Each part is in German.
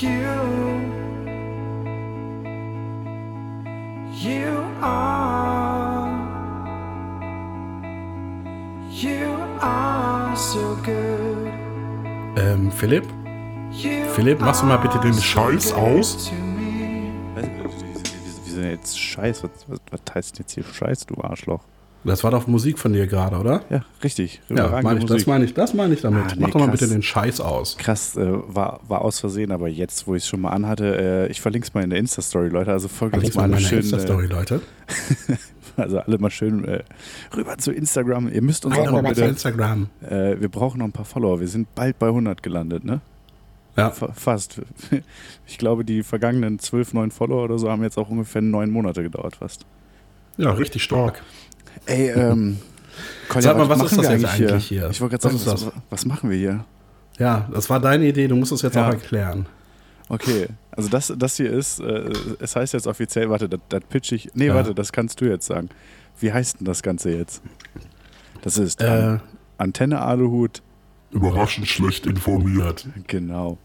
You, you are, you are so good. Ähm, Philipp? Philipp, machst du mal bitte den Scheiß aus? wieso denn jetzt Scheiß? Was, was, was heißt jetzt hier Scheiß, du Arschloch? Das war doch Musik von dir gerade, oder? Ja, richtig. Ja, meine ich, das meine ich, das meine ich damit. Ah, nee, Mach doch mal krass. bitte den Scheiß aus. Krass, äh, war, war aus Versehen, aber jetzt, wo ich es schon mal anhatte, äh, ich verlinke es mal in der Insta-Story, Leute. Also folgt uns mal mal schön. Insta-Story, Äh, Leute. also alle mal schön äh, rüber zu Instagram. Ihr müsst uns Komm auch mal bitte. Instagram. Äh, wir brauchen noch ein paar Follower. Wir sind bald bei 100 gelandet, ne? Ja, Fa- Fast. Ich glaube, die vergangenen 12, 9 Follower oder so haben jetzt auch ungefähr neun Monate gedauert, fast. ja, richtig stark. Ey, ähm. Kolja, Sag mal, was machen ist das wir jetzt eigentlich hier? Ich wollte Was gerade sagen, das? was, was machen wir hier? Ja, das war deine Idee, du musst es jetzt Ja. auch erklären. Okay, also das, das hier ist, äh, es heißt jetzt offiziell, warte, das, das pitch ich. Nee, Ja. warte, das kannst du jetzt sagen. Wie heißt denn das Ganze jetzt? Das ist Äh, An Antenne Aluhut, Überraschend schlecht informiert. genau.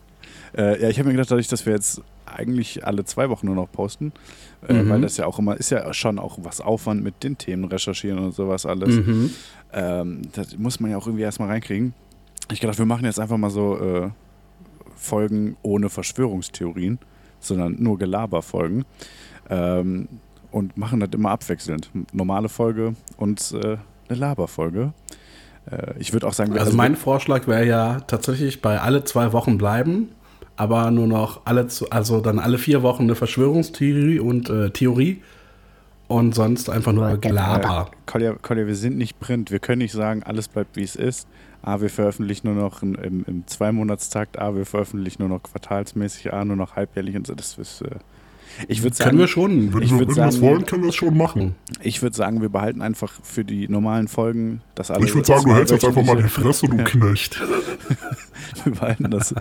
Äh, ja, ich habe mir gedacht, dadurch, dass wir jetzt eigentlich alle zwei Wochen nur noch posten, äh, Mhm. weil das ja auch immer, ist ja schon auch was Aufwand mit den Themen recherchieren und sowas alles. mhm. Ähm, das muss man ja auch irgendwie erstmal reinkriegen. Ich gedacht, wir machen jetzt einfach mal so äh, Folgen ohne Verschwörungstheorien, sondern nur Gelaberfolgen. Ähm, und machen das immer abwechselnd. Normale Folge und äh, eine Laberfolge. Äh, ich würde auch sagen, wir- Also mein Vorschlag wäre ja tatsächlich bei alle zwei Wochen bleiben, aber nur noch alle, zu, also dann alle vier Wochen eine Verschwörungstheorie und äh, Theorie und sonst einfach nur Gelaber. Kolja, Kolja, wir sind nicht Print. Wir können nicht sagen, alles bleibt wie es ist. A, wir veröffentlichen nur noch im, im, im Zweimonatstakt. A, wir veröffentlichen nur noch quartalsmäßig. A, nur noch halbjährlich. Und so. Das ist, äh, ich würde sagen, Können wir schon. Wenn Ich wir, wenn wir sagen- wollen, können wir es schon machen. ich würde sagen, wir behalten einfach für die normalen Folgen das alle. Ich würde sagen, du hältst jetzt einfach mal die Fresse, du Knecht. Wir behalten das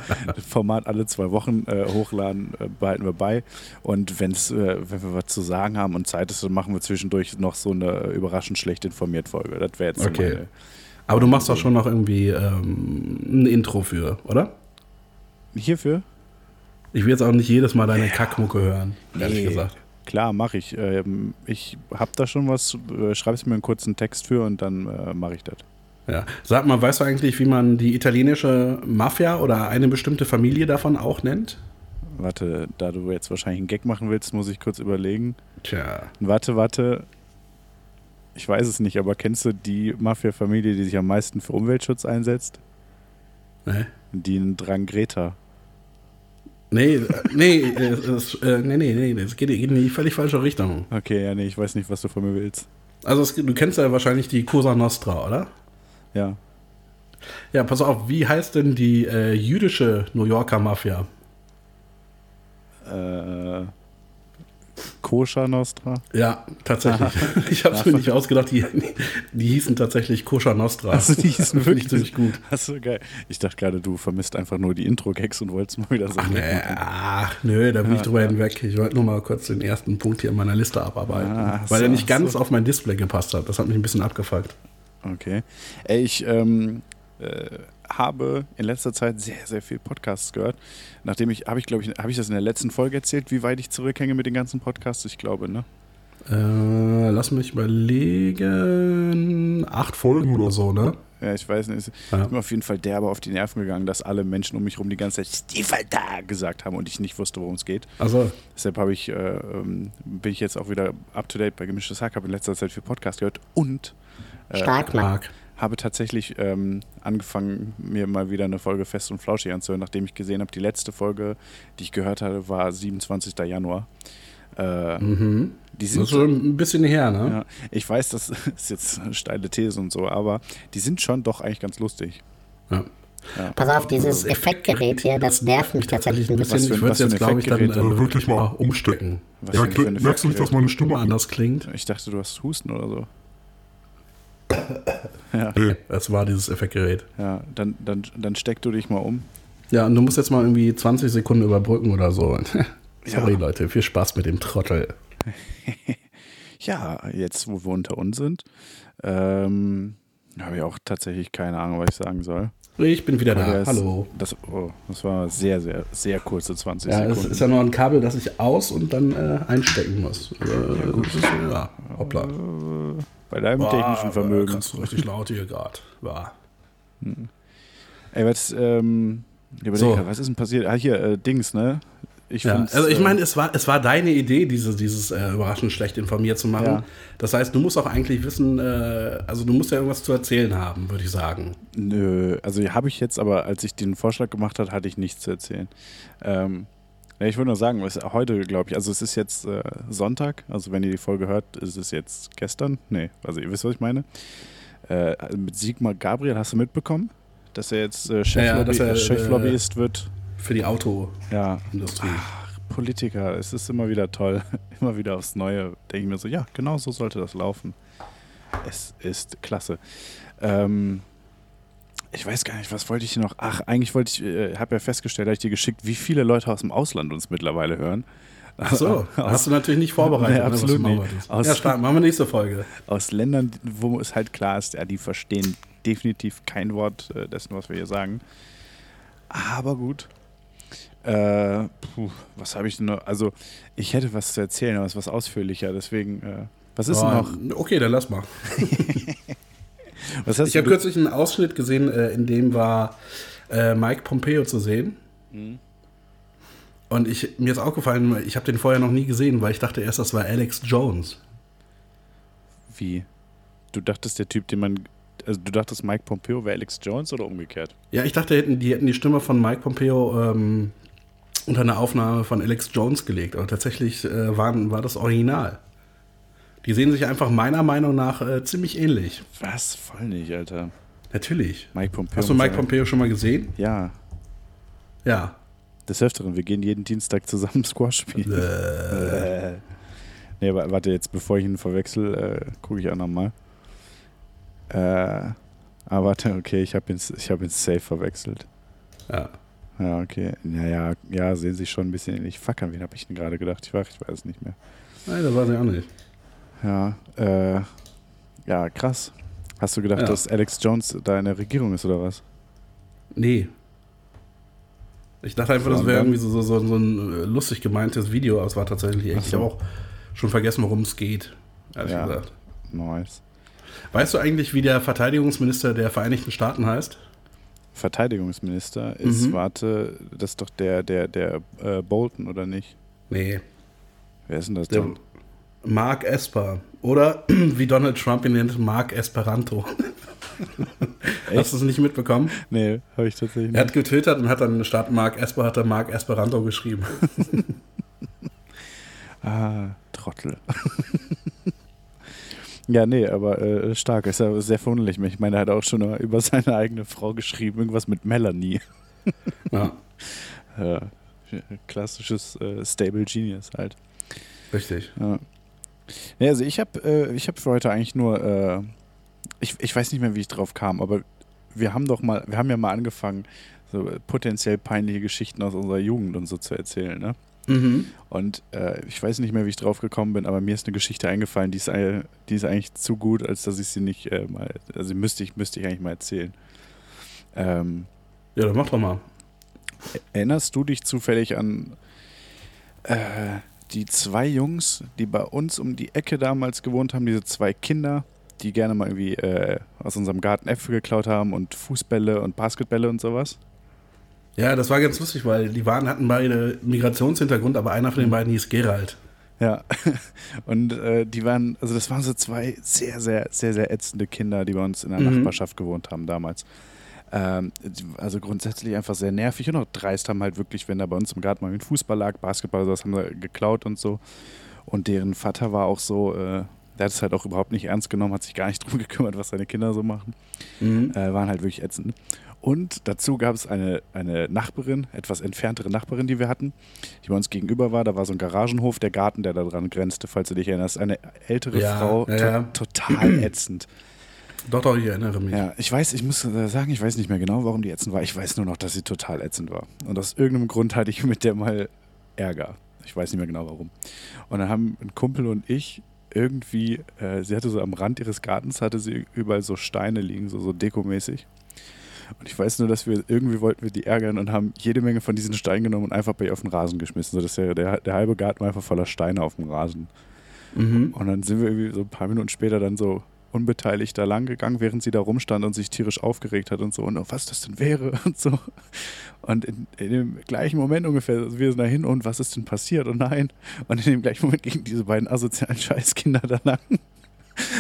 Format alle zwei Wochen äh, hochladen, äh, behalten wir bei. Und wenn's, äh, wenn wir was zu sagen haben und Zeit ist, dann machen wir zwischendurch noch so eine überraschend schlecht informiert Folge. Das wäre jetzt Okay. meine, Aber du machst doch schon noch irgendwie ähm, ein Intro für, oder? Hierfür? Ich will jetzt auch nicht jedes Mal deine Kackmucke hören, ehrlich Nee. gesagt. Klar, mache ich. Ähm, ich habe da schon was, äh, schreib's mir einen kurzen Text für und dann äh, mache ich das. Ja. Sag mal, weißt du eigentlich, wie man die italienische Mafia oder eine bestimmte Familie davon auch nennt? Warte, da du jetzt wahrscheinlich einen Gag machen willst, muss ich kurz überlegen. Tja. Warte, warte. Ich weiß es nicht, aber kennst du die Mafia-Familie, die sich am meisten für Umweltschutz einsetzt? Ne? Die Drangreta. Nee, äh, nee, äh, das, äh, nee, nee, nee, das geht, geht in die völlig falsche Richtung. Okay, ja, nee, ich weiß nicht, was du von mir willst. Also es, du kennst ja wahrscheinlich die Cosa Nostra, oder? Ja. Ja, pass auf, wie heißt denn die äh, jüdische New Yorker Mafia? Äh, Koscher Nostra? Ja, tatsächlich. Ich habe es mir nicht ausgedacht, die, die hießen tatsächlich Koscher Nostra. Also die hießen wirklich ziemlich gut. Achso, geil. Ich dachte gerade, du vermisst einfach nur die Intro-Gags und wolltest mal wieder so. Ach, nee, nö, da bin ich drüber hinweg. Ich wollte nur mal kurz den ersten Punkt hier in meiner Liste abarbeiten. Ah, weil so, er nicht ganz so. auf mein Display gepasst hat. Das hat mich ein bisschen abgefuckt. Okay. Ey, ich ähm, äh, habe in letzter Zeit sehr, sehr viel Podcasts gehört. Nachdem ich, habe ich, glaube ich, habe ich das in der letzten Folge erzählt, wie weit ich zurückhänge mit den ganzen Podcasts? Ich glaube, ne? Äh, lass mich überlegen. Acht Folgen oder so, ne? Ja, ich weiß nicht. Ja. Ich bin auf jeden Fall derbe auf die Nerven gegangen, dass alle Menschen um mich herum die ganze Zeit Stiefel da gesagt haben und ich nicht wusste, worum es geht. Also, Deshalb habe ich, äh, ähm, bin ich jetzt auch wieder up to date bei Gemischtes Hack, habe in letzter Zeit viel Podcast gehört und äh, stark, Marc. Habe tatsächlich ähm, angefangen, mir mal wieder eine Folge Fest und Flauschig anzuhören, nachdem ich gesehen habe, die letzte Folge, die ich gehört hatte, war 27. Januar. Äh, Mhm. Die Das sind ist schon ein bisschen her, ne? ja, ich weiß, das ist jetzt eine steile These und so, aber die sind schon doch eigentlich ganz lustig. Ja. Pass auf, dieses Effektgerät hier, das nervt mich tatsächlich ein Bisschen, für- ich würde es jetzt, glaube ich, dann äh, Äh, wirklich mal umstecken. Was Ja, für merkst du nicht, dass meine Stimme anders klingt. Ich dachte, du hast Husten oder so. Nee, Das war dieses Effektgerät. Ja, dann, dann, dann steck du dich mal um. Ja, und du musst jetzt mal irgendwie 20 Sekunden überbrücken oder so. Sorry, Ja. Leute, viel Spaß mit dem Trottel. Ja, jetzt, wo wir unter uns sind, ähm, habe ich auch tatsächlich keine Ahnung, was ich sagen soll. Ich bin wieder Der da. ist- Hallo. Das, oh, das war sehr, sehr, sehr kurze 20 Ja, es Sekunden. ist ja noch ein Kabel, das ich aus und dann äh, einstecken muss. Äh, das ist, ja, hoppla. Bei deinem technischen Vermögen. Krass, richtig laut hier gerade. Ja. Ey, was, ähm, So. grad, was ist denn passiert? Ah, hier, äh, Dings, ne? Ich Ja, also ich äh, meine, es war, es war deine Idee, diese, dieses äh, überraschend schlecht informiert zu machen. Ja. Das heißt, du musst auch eigentlich wissen, äh, also du musst ja irgendwas zu erzählen haben, würde ich sagen. Nö, also habe ich jetzt, aber als ich den Vorschlag gemacht habe, hatte ich nichts zu erzählen. Ähm, ja, ich würde nur sagen, ist heute, glaube ich, also es ist jetzt äh, Sonntag, also wenn ihr die Folge hört, ist es jetzt gestern. Nee, also ihr wisst, was ich meine. Äh, mit Sigmar Gabriel hast du mitbekommen, dass er jetzt äh, Cheflobby, Ja, dass er, äh, Cheflobbyist wird. Für die Autoindustrie. Ja, Politiker, es ist immer wieder toll. Immer wieder aufs Neue denke ich mir so, ja, genau so sollte das laufen. Es ist klasse. Ähm, ich weiß gar nicht, was wollte ich noch? Ach, eigentlich wollte ich, äh, habe ja festgestellt, habe ich dir geschickt, wie viele Leute aus dem Ausland uns mittlerweile hören. Ach so, hast du natürlich nicht vorbereitet. Nee, ne, absolut nicht. Aus- ja, stark, machen wir nächste Folge. Aus Ländern, wo es halt klar ist, ja, die verstehen definitiv kein Wort äh, dessen, was wir hier sagen. Aber gut. Äh, puh, was habe ich denn noch? Also, ich hätte was zu erzählen, aber es ist was ausführlicher. Deswegen, äh, was ist denn Aber, noch? Okay, dann lass mal. Ich habe kürzlich einen Ausschnitt gesehen, äh, in dem war äh, Mike Pompeo zu sehen. Mhm. Und ich, mir ist aufgefallen, ich habe den vorher noch nie gesehen, weil ich dachte erst, das war Alex Jones. Wie? Du dachtest, der Typ, den man. Also, du dachtest, Mike Pompeo wäre Alex Jones oder umgekehrt? Ja, ich dachte, die hätten die, hätten die Stimme von Mike Pompeo ähm, unter eine Aufnahme von Alex Jones gelegt. Aber tatsächlich äh, waren, war das Original. Die sehen sich einfach meiner Meinung nach äh, ziemlich ähnlich. Was? Voll nicht, Alter. Natürlich. Mike Pompeo. Hast du Mike Pompeo schon mal gesehen? Ja, Ja. des Öfteren. Wir gehen jeden Dienstag zusammen Squash spielen. Äh. Nee, aber warte, jetzt bevor ich ihn verwechsel, äh, gucke ich auch nochmal. Äh, ah, warte, okay, ich habe ihn, ich hab ihn safe verwechselt. Ja. Ja, okay. Naja, ja, sehen sich schon ein bisschen ähnlich. Fuck, an wen habe ich denn gerade gedacht? Ich weiß, ich weiß es nicht mehr. Nein, das weiß ich auch nicht. Ja, äh, ja, krass. Hast du gedacht, Ja. dass Alex Jones da in der Regierung ist oder was? Nee. Ich dachte einfach, das wäre irgendwie so, so, so, ein äh, lustig gemeintes Video, aber es war tatsächlich echt. So. Ich habe auch schon vergessen, worum es geht. Ehrlich Ja. gesagt. Nice. Weißt du eigentlich, wie der Verteidigungsminister der Vereinigten Staaten heißt? Verteidigungsminister ist, Mhm. warte, das ist doch der, der, der äh, Bolton, oder nicht? Nee. Wer ist denn das Der denn? Mark Esper. Oder wie Donald Trump ihn nennt, Mark Esperanto. Hast du es nicht mitbekommen? Nee, habe ich tatsächlich Er nicht. hat getwittert und hat dann statt Mark Esper hat er Mark Esperanto geschrieben. Ah, Trottel. ja, nee, aber äh, stark. Ist ja sehr verwunderlich. Ich meine, er hat auch schon über seine eigene Frau geschrieben, irgendwas mit Melanie. Ja, Ja, klassisches äh, Stable Genius halt. richtig. Ja. Nee, also ich habe äh, ich hab für heute eigentlich nur, äh, ich, ich weiß nicht mehr, wie ich drauf kam, aber wir haben doch mal, wir haben ja mal angefangen, so potenziell peinliche Geschichten aus unserer Jugend und so zu erzählen, ne? Mhm. Und äh, ich weiß nicht mehr, wie ich drauf gekommen bin, aber mir ist eine Geschichte eingefallen, die ist, die ist eigentlich zu gut, als dass ich sie nicht äh, mal, also müsste ich, müsste ich eigentlich mal erzählen. Ähm, Ja, dann mach doch mal. Erinnerst du dich zufällig an äh, die zwei Jungs, die bei uns um die Ecke damals gewohnt haben, diese zwei Kinder, die gerne mal irgendwie äh, aus unserem Garten Äpfel geklaut haben und Fußbälle und Basketbälle und sowas? Ja, das war ganz lustig, weil die waren, hatten beide Migrationshintergrund, aber einer von den beiden hieß Gerald. Ja, und äh, die waren, also das waren so zwei sehr, sehr, sehr, sehr ätzende Kinder, die bei uns in der Mhm. Nachbarschaft gewohnt haben damals. Ähm, also grundsätzlich einfach sehr nervig und auch dreist haben halt wirklich, wenn da bei uns im Garten mal ein Fußball lag, Basketball, sowas haben sie geklaut und so. Und deren Vater war auch so, äh, der hat es halt auch überhaupt nicht ernst genommen, hat sich gar nicht drum gekümmert, was seine Kinder so machen. Mhm. Äh, waren halt wirklich ätzend. Und dazu gab es eine, eine Nachbarin, etwas entferntere Nachbarin, die wir hatten, die bei uns gegenüber war. Da war so ein Garagenhof, der Garten, der da dran grenzte, falls du dich erinnerst. Eine ältere Ja, Frau, ja, to total ätzend. Doch, doch, ich erinnere mich. Ja, ich weiß, ich muss äh, sagen, ich weiß nicht mehr genau, warum die ätzend war. Ich weiß nur noch, dass sie total ätzend war. Und aus irgendeinem Grund hatte ich mit der mal Ärger. Ich weiß nicht mehr genau warum. Und dann haben ein Kumpel und ich irgendwie, äh, sie hatte so am Rand ihres Gartens, hatte sie überall so Steine liegen, so, so dekomäßig. Und ich weiß nur, dass wir irgendwie wollten wir die ärgern und haben jede Menge von diesen Steinen genommen und einfach bei ihr auf den Rasen geschmissen. So dass der, der, der halbe Garten war einfach voller Steine auf dem Rasen. Mhm. Und dann sind wir irgendwie so ein paar Minuten später dann so unbeteiligt da lang gegangen, während sie da rumstand und sich tierisch aufgeregt hat und so und oh, was das denn wäre und so. Und in, in dem gleichen Moment ungefähr, also wir sind da hin und was ist denn passiert und nein. Und in dem gleichen Moment gingen diese beiden asozialen Scheißkinder da lang.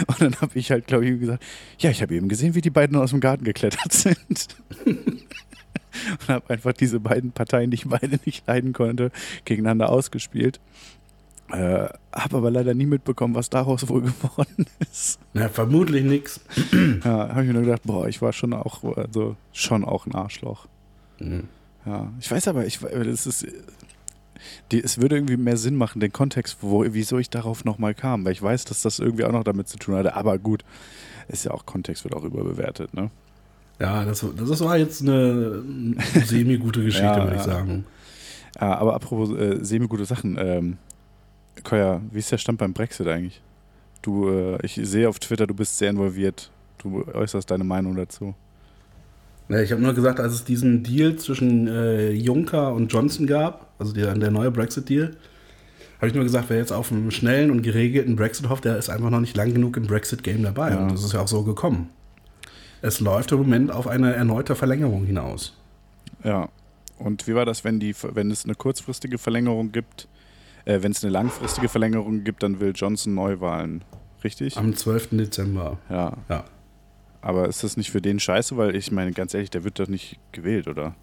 Und dann habe ich halt, glaube ich, gesagt, ja, ich habe eben gesehen, wie die beiden aus dem Garten geklettert sind. und habe einfach diese beiden Parteien, die ich beide nicht leiden konnte, gegeneinander ausgespielt. Äh, habe aber leider nie mitbekommen, was daraus wohl geworden ist. Na, vermutlich nix. Ja, habe ich mir nur gedacht, boah, ich war schon auch, also schon auch ein Arschloch. Mhm. Ja, ich weiß aber, ich, das ist, die, es würde irgendwie mehr Sinn machen, den Kontext, wo, wieso ich darauf nochmal kam, weil ich weiß, dass das irgendwie auch noch damit zu tun hatte. Aber gut, ist ja auch Kontext wird auch überbewertet, ne? Ja, das, das war jetzt eine semi-gute Geschichte, Ja, würde ich sagen. Ja, aber apropos äh, semi-gute Sachen, ähm, Koya, wie ist der Stand beim Brexit eigentlich? Du, äh, ich sehe auf Twitter, du bist sehr involviert. Du äußerst deine Meinung dazu. Ich habe nur gesagt, als es diesen Deal zwischen äh, Juncker und Johnson gab, also der, der neue Brexit-Deal, habe ich nur gesagt, wer jetzt auf einen schnellen und geregelten Brexit hofft, der ist einfach noch nicht lang genug im Brexit-Game dabei. Ja. Und das ist ja auch so gekommen. Es läuft im Moment auf eine erneute Verlängerung hinaus. Ja. Und wie war das, wenn, die, wenn es eine kurzfristige Verlängerung gibt? Äh, wenn es eine langfristige Verlängerung gibt, dann will Johnson Neuwahlen. Richtig? Am 12. Dezember. Ja. Ja. Aber ist das nicht für den scheiße? Weil ich meine, ganz ehrlich, der wird doch nicht gewählt, oder?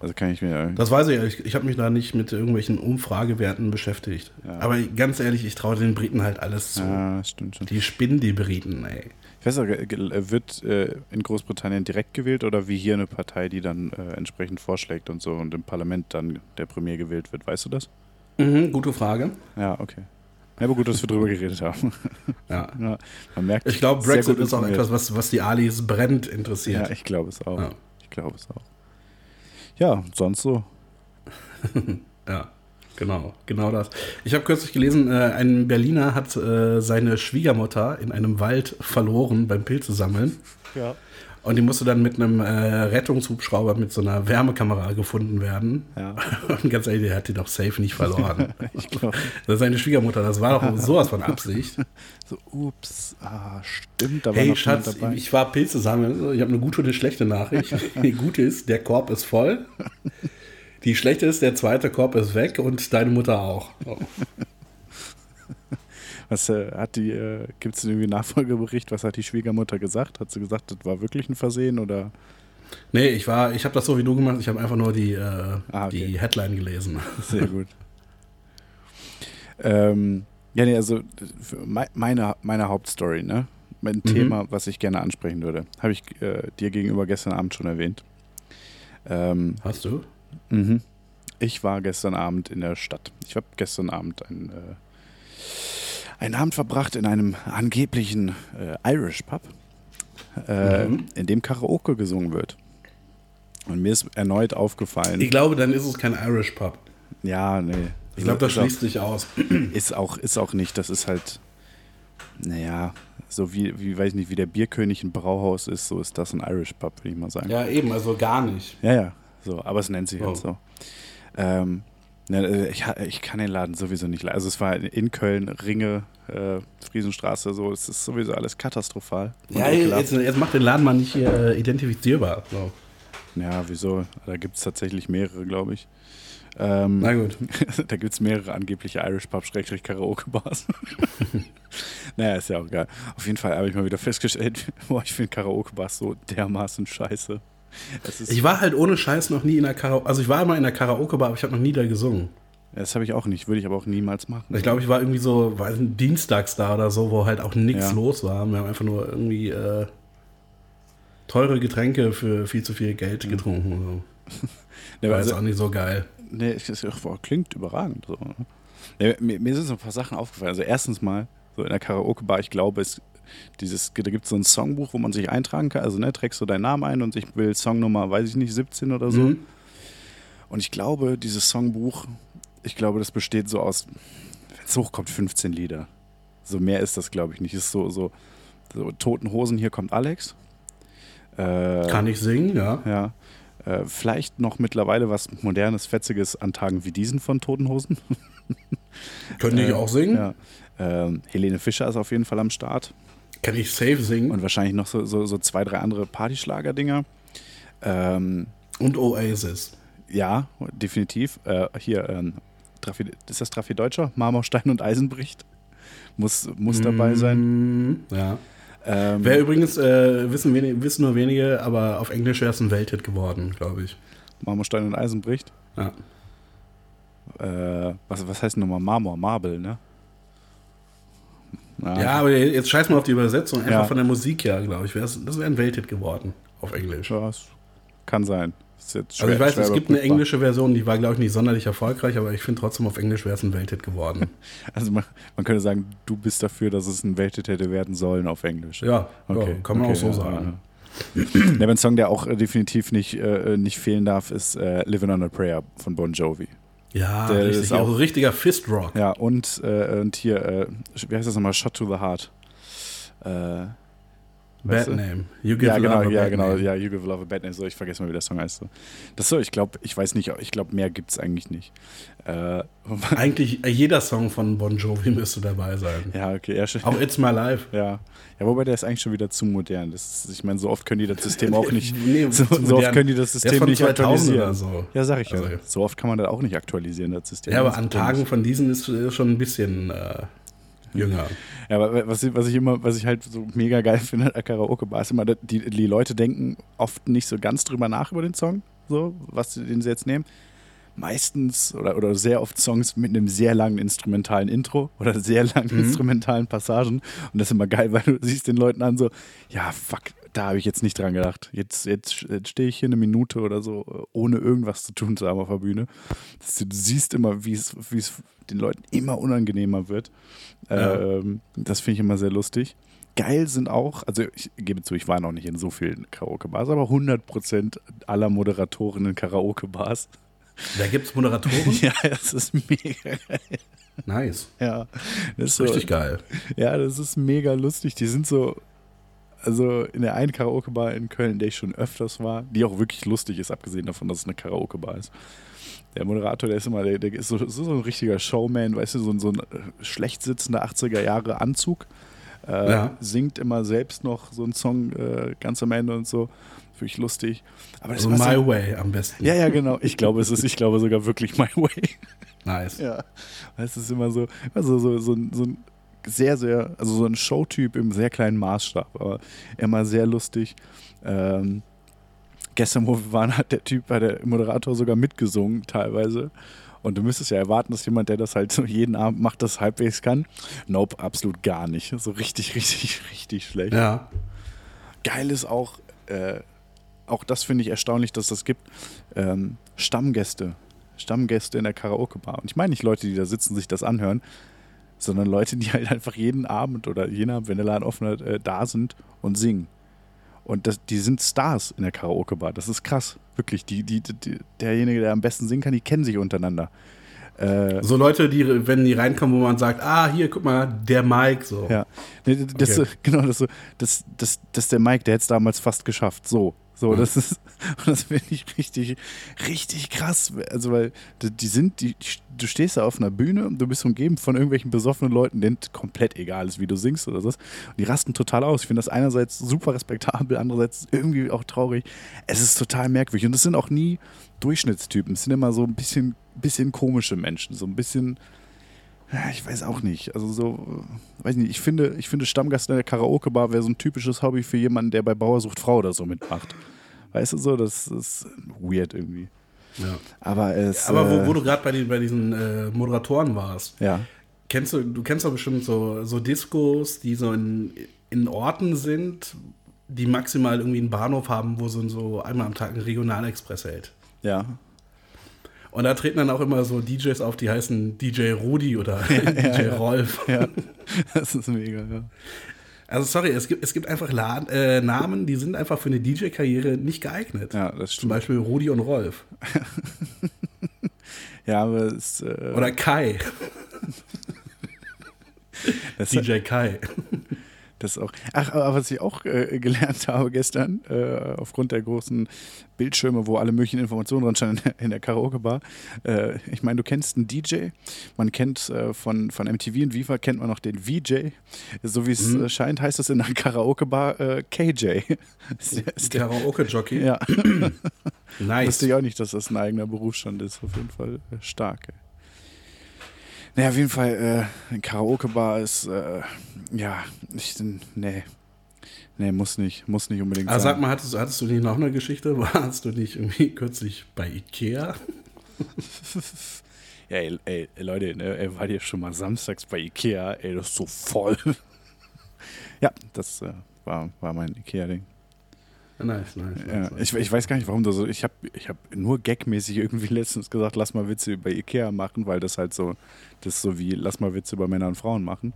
Also kann ich mir. Das weiß ich, ich, ich habe mich da nicht mit irgendwelchen Umfragewerten beschäftigt. Ja. Aber ganz ehrlich, ich traue den Briten halt alles zu. ja, stimmt schon. Die spinnen die Briten, ey. Ich weiß auch, ge- ge- wird äh, in Großbritannien direkt gewählt oder wie hier eine Partei, die dann äh, entsprechend vorschlägt und so und im Parlament dann der Premier gewählt wird? Weißt du das? Mhm, gute Frage. Ja, okay. Ja, aber gut, dass wir drüber geredet haben. Ja. ja, man merkt, Ich glaube, Brexit ist auch informiert. etwas, was, was die Alis brennend Ja, interessiert. ich glaube es auch. Ja. Ich glaube es auch. Ja, sonst so. Ja, genau, genau das. Ich habe kürzlich gelesen, äh, ein Berliner hat äh, seine Schwiegermutter in einem Wald verloren beim Pilze sammeln. Ja. Und die musste dann mit einem äh, Rettungshubschrauber mit so einer Wärmekamera gefunden werden. Ja. Und ganz ehrlich, der hat die doch safe nicht verloren. Ich glaube. Das ist seine Schwiegermutter, das war doch sowas von Absicht. So, ups, ah, stimmt, da war Hey Schatz, ich war Pilze sammeln. Ich habe eine gute und eine schlechte Nachricht. Die gute ist, der Korb ist voll. Die schlechte ist, der zweite Korb ist weg und deine Mutter auch. Oh. Was äh, hat die, äh, gibt es irgendwie einen Nachfolgebericht? Was hat die Schwiegermutter gesagt? Hat sie gesagt, das war wirklich ein Versehen oder? Nee, ich war, ich habe das so wie du gemacht. Ich habe einfach nur die, äh, Ah, okay. die Headline gelesen. Sehr gut. ähm, ja, nee, also meine, meine Hauptstory, ne? Mein Thema, was ich gerne ansprechen würde, habe ich äh, dir gegenüber gestern Abend schon erwähnt. Ähm, Hast du? Mhm. Ich war gestern Abend in der Stadt. Ich habe gestern Abend einen, äh, einen Abend verbracht in einem angeblichen äh, Irish Pub, äh, Mhm. in dem Karaoke gesungen wird. Und mir ist erneut aufgefallen. Ich glaube, dann ist es kein Irish Pub. ja, nee. Ich glaube, das Ist auch- schließt sich aus. Ist auch, ist auch nicht. Das ist halt, naja, so wie, wie, weiß ich nicht, wie der Bierkönig ein Brauhaus ist, so ist das ein Irish Pub, würde ich mal sagen. Ja, eben, also gar nicht. Ja, ja, so, aber es nennt sich Oh. halt so. Ähm, ne, äh, ich, ich kann den Laden sowieso nicht leiden. Also es war in Köln, Ringe, äh, Friesenstraße, so, es ist sowieso alles katastrophal. Ja, jetzt, jetzt macht den Laden mal nicht äh, identifizierbar. So. ja, wieso? Da gibt es tatsächlich mehrere, glaube ich. Ähm, Na gut. da gibt es mehrere angebliche Irish Pub Karaoke Bars. naja, ist ja auch geil. Auf jeden Fall habe ich mal wieder festgestellt, boah, ich finde Karaoke Bars so dermaßen scheiße. Ich war halt ohne Scheiß noch nie in der Karaoke. Also ich war immer in der Karaoke-Bar, aber ich habe noch nie da gesungen. das habe ich auch nicht, würde ich aber auch niemals machen. Ich glaube, ich war irgendwie so, weiß dienstags da oder so, wo halt auch nichts Ja. los war. Wir haben einfach nur irgendwie äh, teure Getränke für viel zu viel Geld getrunken. und So. Ja, War also- jetzt auch nicht so geil. Nee, ist, boah, klingt überragend. So. ne? Mir, mir sind so ein paar Sachen aufgefallen. Also erstens mal, so in der Karaoke-Bar, ich glaube, es dieses, da gibt es so ein Songbuch, wo man sich eintragen kann. Also ne, trägst du deinen Namen ein und ich will Songnummer, weiß ich nicht, 17 oder so. Mhm. Und ich glaube, dieses Songbuch, ich glaube, das besteht so aus, wenn es hochkommt, 15 Lieder. So mehr ist das, glaube ich, nicht. Ist so, so, so Toten Hosen, hier kommt Alex. Äh, Kann ich singen, ja. Ja. Äh, vielleicht noch mittlerweile was modernes, fetziges an Tagen wie diesen von Totenhosen. Könnte ich Äh, auch singen. Ja. Ähm, Helene Fischer ist auf jeden Fall am Start. Kann ich safe singen. Und wahrscheinlich noch so, so, so zwei, drei andere Partyschlager-Dinger. Ähm, Und Oasis. ja, definitiv. Äh, hier, ähm, Trafi, ist das Trafi Deutscher? Marmorstein und Eisen bricht. Muss, muss dabei sein. Mm, Ja. Ähm, Wer übrigens, äh, wissen, wenig, wissen nur wenige, aber auf Englisch wäre es ein Welthit geworden, glaube ich. Marmorstein und Eisen bricht. Ja. Äh, was, was heißt nochmal Marmor? Marble, ne? Ja, aber jetzt scheiß mal auf die Übersetzung. Einfach Ja. von der Musik her, glaube ich. Das wäre ein Welthit geworden auf Englisch. Ja, es kann sein. Jetzt Also ich schwer- weiß, schwer es gibt eine englische Version, die war, glaube ich, nicht sonderlich erfolgreich, aber ich finde trotzdem auf Englisch wäre es ein Welthit geworden. Also man, man könnte sagen, du bist dafür, dass es ein Welthit hätte werden sollen auf Englisch. Ja, ja kann man auch so ja, sagen. Ja. ein Song, der auch äh, definitiv nicht, äh, nicht fehlen darf, ist äh, Living on a Prayer von Bon Jovi. Ja, Der richtig, ist auch so richtiger Fistrock. Ja, und, äh, und hier, äh, wie heißt das nochmal? Shot to the Heart. Äh, Bad? Name. You give Ja, genau, love a ja, bad genau, name. ja, You Give Love a Bad Name. So, ich vergesse mal, wie der Song heißt. So. Das so, ich glaube, ich weiß nicht, ich glaube, mehr gibt es eigentlich nicht. Äh, Eigentlich äh, jeder Song von Bon Jovi müsste dabei sein. ja, okay, ja, Auch It's My Life. Ja. ja, wobei der ist eigentlich schon wieder zu modern. Das ist, ich meine, so oft können die das System auch nicht. Nee, so, so oft können die das System nicht 2000 aktualisieren. oder so. Ja, sag ich ja. Also- So oft kann man das auch nicht aktualisieren, das System. Ja, aber an Tagen von diesen ist, ist schon ein bisschen äh, jünger. Ja, aber was, ich- was ich immer, was ich halt so mega geil finde an Karaoke-Bar, ist immer, die, die Leute denken oft nicht so ganz drüber nach über den Song, so, was sie- den sie jetzt nehmen. Meistens oder, oder sehr oft Songs mit einem sehr langen instrumentalen Intro oder sehr langen Mhm. instrumentalen Passagen. Und das ist immer geil, weil du siehst den Leuten an so, ja, fuck, da habe ich jetzt nicht dran gedacht. Jetzt, jetzt, jetzt stehe ich hier eine Minute oder so, ohne irgendwas zu tun zu haben auf der Bühne. Du siehst immer, wie es, wie es den Leuten immer unangenehmer wird. Ja. Ähm, das finde ich immer sehr lustig. Geil sind auch, also ich gebe zu, ich war noch nicht in so vielen Karaoke-Bars, aber 100% aller Moderatoren in Karaoke-Bars. Da gibt es Moderatoren. Ja, das ist mega geil. Nice. Ja, das ist Richtig so, geil. ja, das ist mega lustig. Die sind so, also in der einen Karaoke-Bar in Köln, in der ich schon öfters war, die auch wirklich lustig ist, abgesehen davon, dass es eine Karaoke-Bar ist. Der Moderator, der ist immer, der, der ist so, so ein richtiger Showman, weißt du, so, ein- so ein äh, schlecht sitzender 80er Jahre Anzug. Äh, Ja. Singt immer selbst noch so einen Song äh, ganz am Ende und so. Wirklich lustig. Aber das Also My so, Way am besten. Ja, ja, genau. Ich glaube, es ist, ich glaube sogar wirklich My Way. Nice. Ja. Es ist immer so, also so, so, so ein sehr, sehr, also so ein Showtyp im sehr kleinen Maßstab, aber immer sehr lustig. Ähm, gestern, wo wir waren, hat der Typ, hat der Moderator sogar mitgesungen teilweise. Und du müsstest ja erwarten, dass jemand, der das halt so jeden Abend macht, das halbwegs kann. Nope, absolut gar nicht. So richtig, richtig, richtig schlecht. Ja. Geil ist auch, äh, auch das finde ich erstaunlich, dass das gibt, ähm, Stammgäste. Stammgäste in der Karaoke-Bar. Und ich meine nicht Leute, die da sitzen, sich das anhören, sondern Leute, die halt einfach jeden Abend oder jeden Abend, wenn der Laden offen hat, äh, da sind und singen. Und das, die sind Stars in der Karaoke-Bar. Das ist krass. Wirklich. Die, die, die, derjenige, der am besten singen kann, die kennen sich untereinander. Äh, So Leute, die, wenn die reinkommen, wo man sagt, ah, hier, guck mal, der Mike, so. Ja. Das, Okay. genau, das, so, das, das, das ist der Mike, der hätte es damals fast geschafft. So. So, das ist, das finde ich richtig, richtig krass. Also, weil die, sind, die, du stehst da auf einer Bühne und du bist umgeben von irgendwelchen besoffenen Leuten, denen komplett egal ist, wie du singst oder so. Und die rasten total aus. Ich finde das einerseits super respektabel, andererseits irgendwie auch traurig. Es ist total merkwürdig. Und es sind auch nie Durchschnittstypen. Es sind immer so ein bisschen, bisschen komische Menschen. So ein bisschen, ja, ich weiß auch nicht. Also so, weiß nicht, ich finde, ich finde Stammgast in der Karaoke-Bar wäre so ein typisches Hobby für jemanden, der bei Bauer sucht Frau oder so mitmacht. Weißt du so, das ist weird irgendwie. Ja. Aber es. Aber wo, äh, wo du gerade bei, bei diesen äh, Moderatoren warst, Ja. kennst du, du kennst doch bestimmt so, so Diskos, die so in, in Orten sind, die maximal irgendwie einen Bahnhof haben, wo so, so einmal am Tag ein Regionalexpress hält. Ja. Und da treten dann auch immer so DJs auf, die heißen DJ Rudi oder DJ Rolf. Ja. Das ist mega, ja. Also sorry, es gibt, es gibt einfach La äh, Namen, die sind einfach für eine DJ-Karriere nicht geeignet. Ja, das Zum stimmt. Beispiel Rudi und Rolf. Ja, aber es. Äh, Oder Kai. DJ Kai. Das auch. Ach, aber was ich auch äh, gelernt habe gestern, äh, aufgrund der großen Bildschirme, wo alle möglichen Informationen dran standen in der Karaoke-Bar. Äh, ich meine, du kennst einen DJ, man kennt äh, von, von MTV und Viva kennt man noch den VJ. So wie es Mhm. äh, scheint, heißt das in der Karaoke-Bar äh, KJ. Karaoke-Jockey. ja, Nice. wusste ich auch nicht, dass das ein eigener Berufsstand ist. Auf jeden Fall äh, stark. Ey. Naja, auf jeden Fall, äh, Karaoke-Bar ist, äh, ja, ich, nee. Nee, muss nicht, muss nicht unbedingt Ah, sein. sag mal, hattest, hattest du nicht noch eine Geschichte? Warst du nicht irgendwie kürzlich bei Ikea? Ja, ey, ey Leute, ne, ey, war ihr schon mal samstags bei Ikea? Ey, das ist so voll. ja, das äh, war, war mein Ikea-Ding. Nice, nice. Ja, nice. ich, ich weiß gar nicht, warum du so. Ich habe ich hab nur gagmäßig irgendwie letztens gesagt, lass mal Witze über Ikea machen, weil das halt so, das ist so wie, lass mal Witze über Männer und Frauen machen.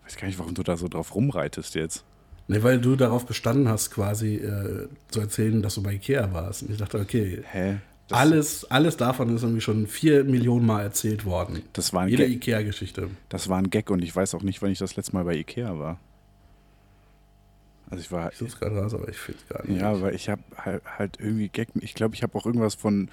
Ich weiß gar nicht, warum du da so drauf rumreitest jetzt. Nee, weil du darauf bestanden hast, quasi äh, zu erzählen, dass du bei Ikea warst. Und ich dachte, okay, Hä? Das, alles, alles davon ist irgendwie schon vier Millionen Mal erzählt worden. Das war, Jede Ikea-Geschichte. das war ein Gag und ich weiß auch nicht, wann ich das letzte Mal bei Ikea war. Also ich war. Ich suche es gerade raus, aber ich finde es gar nicht. Ja, weil ich habe halt, halt irgendwie Gag. Ich glaube, ich habe auch irgendwas von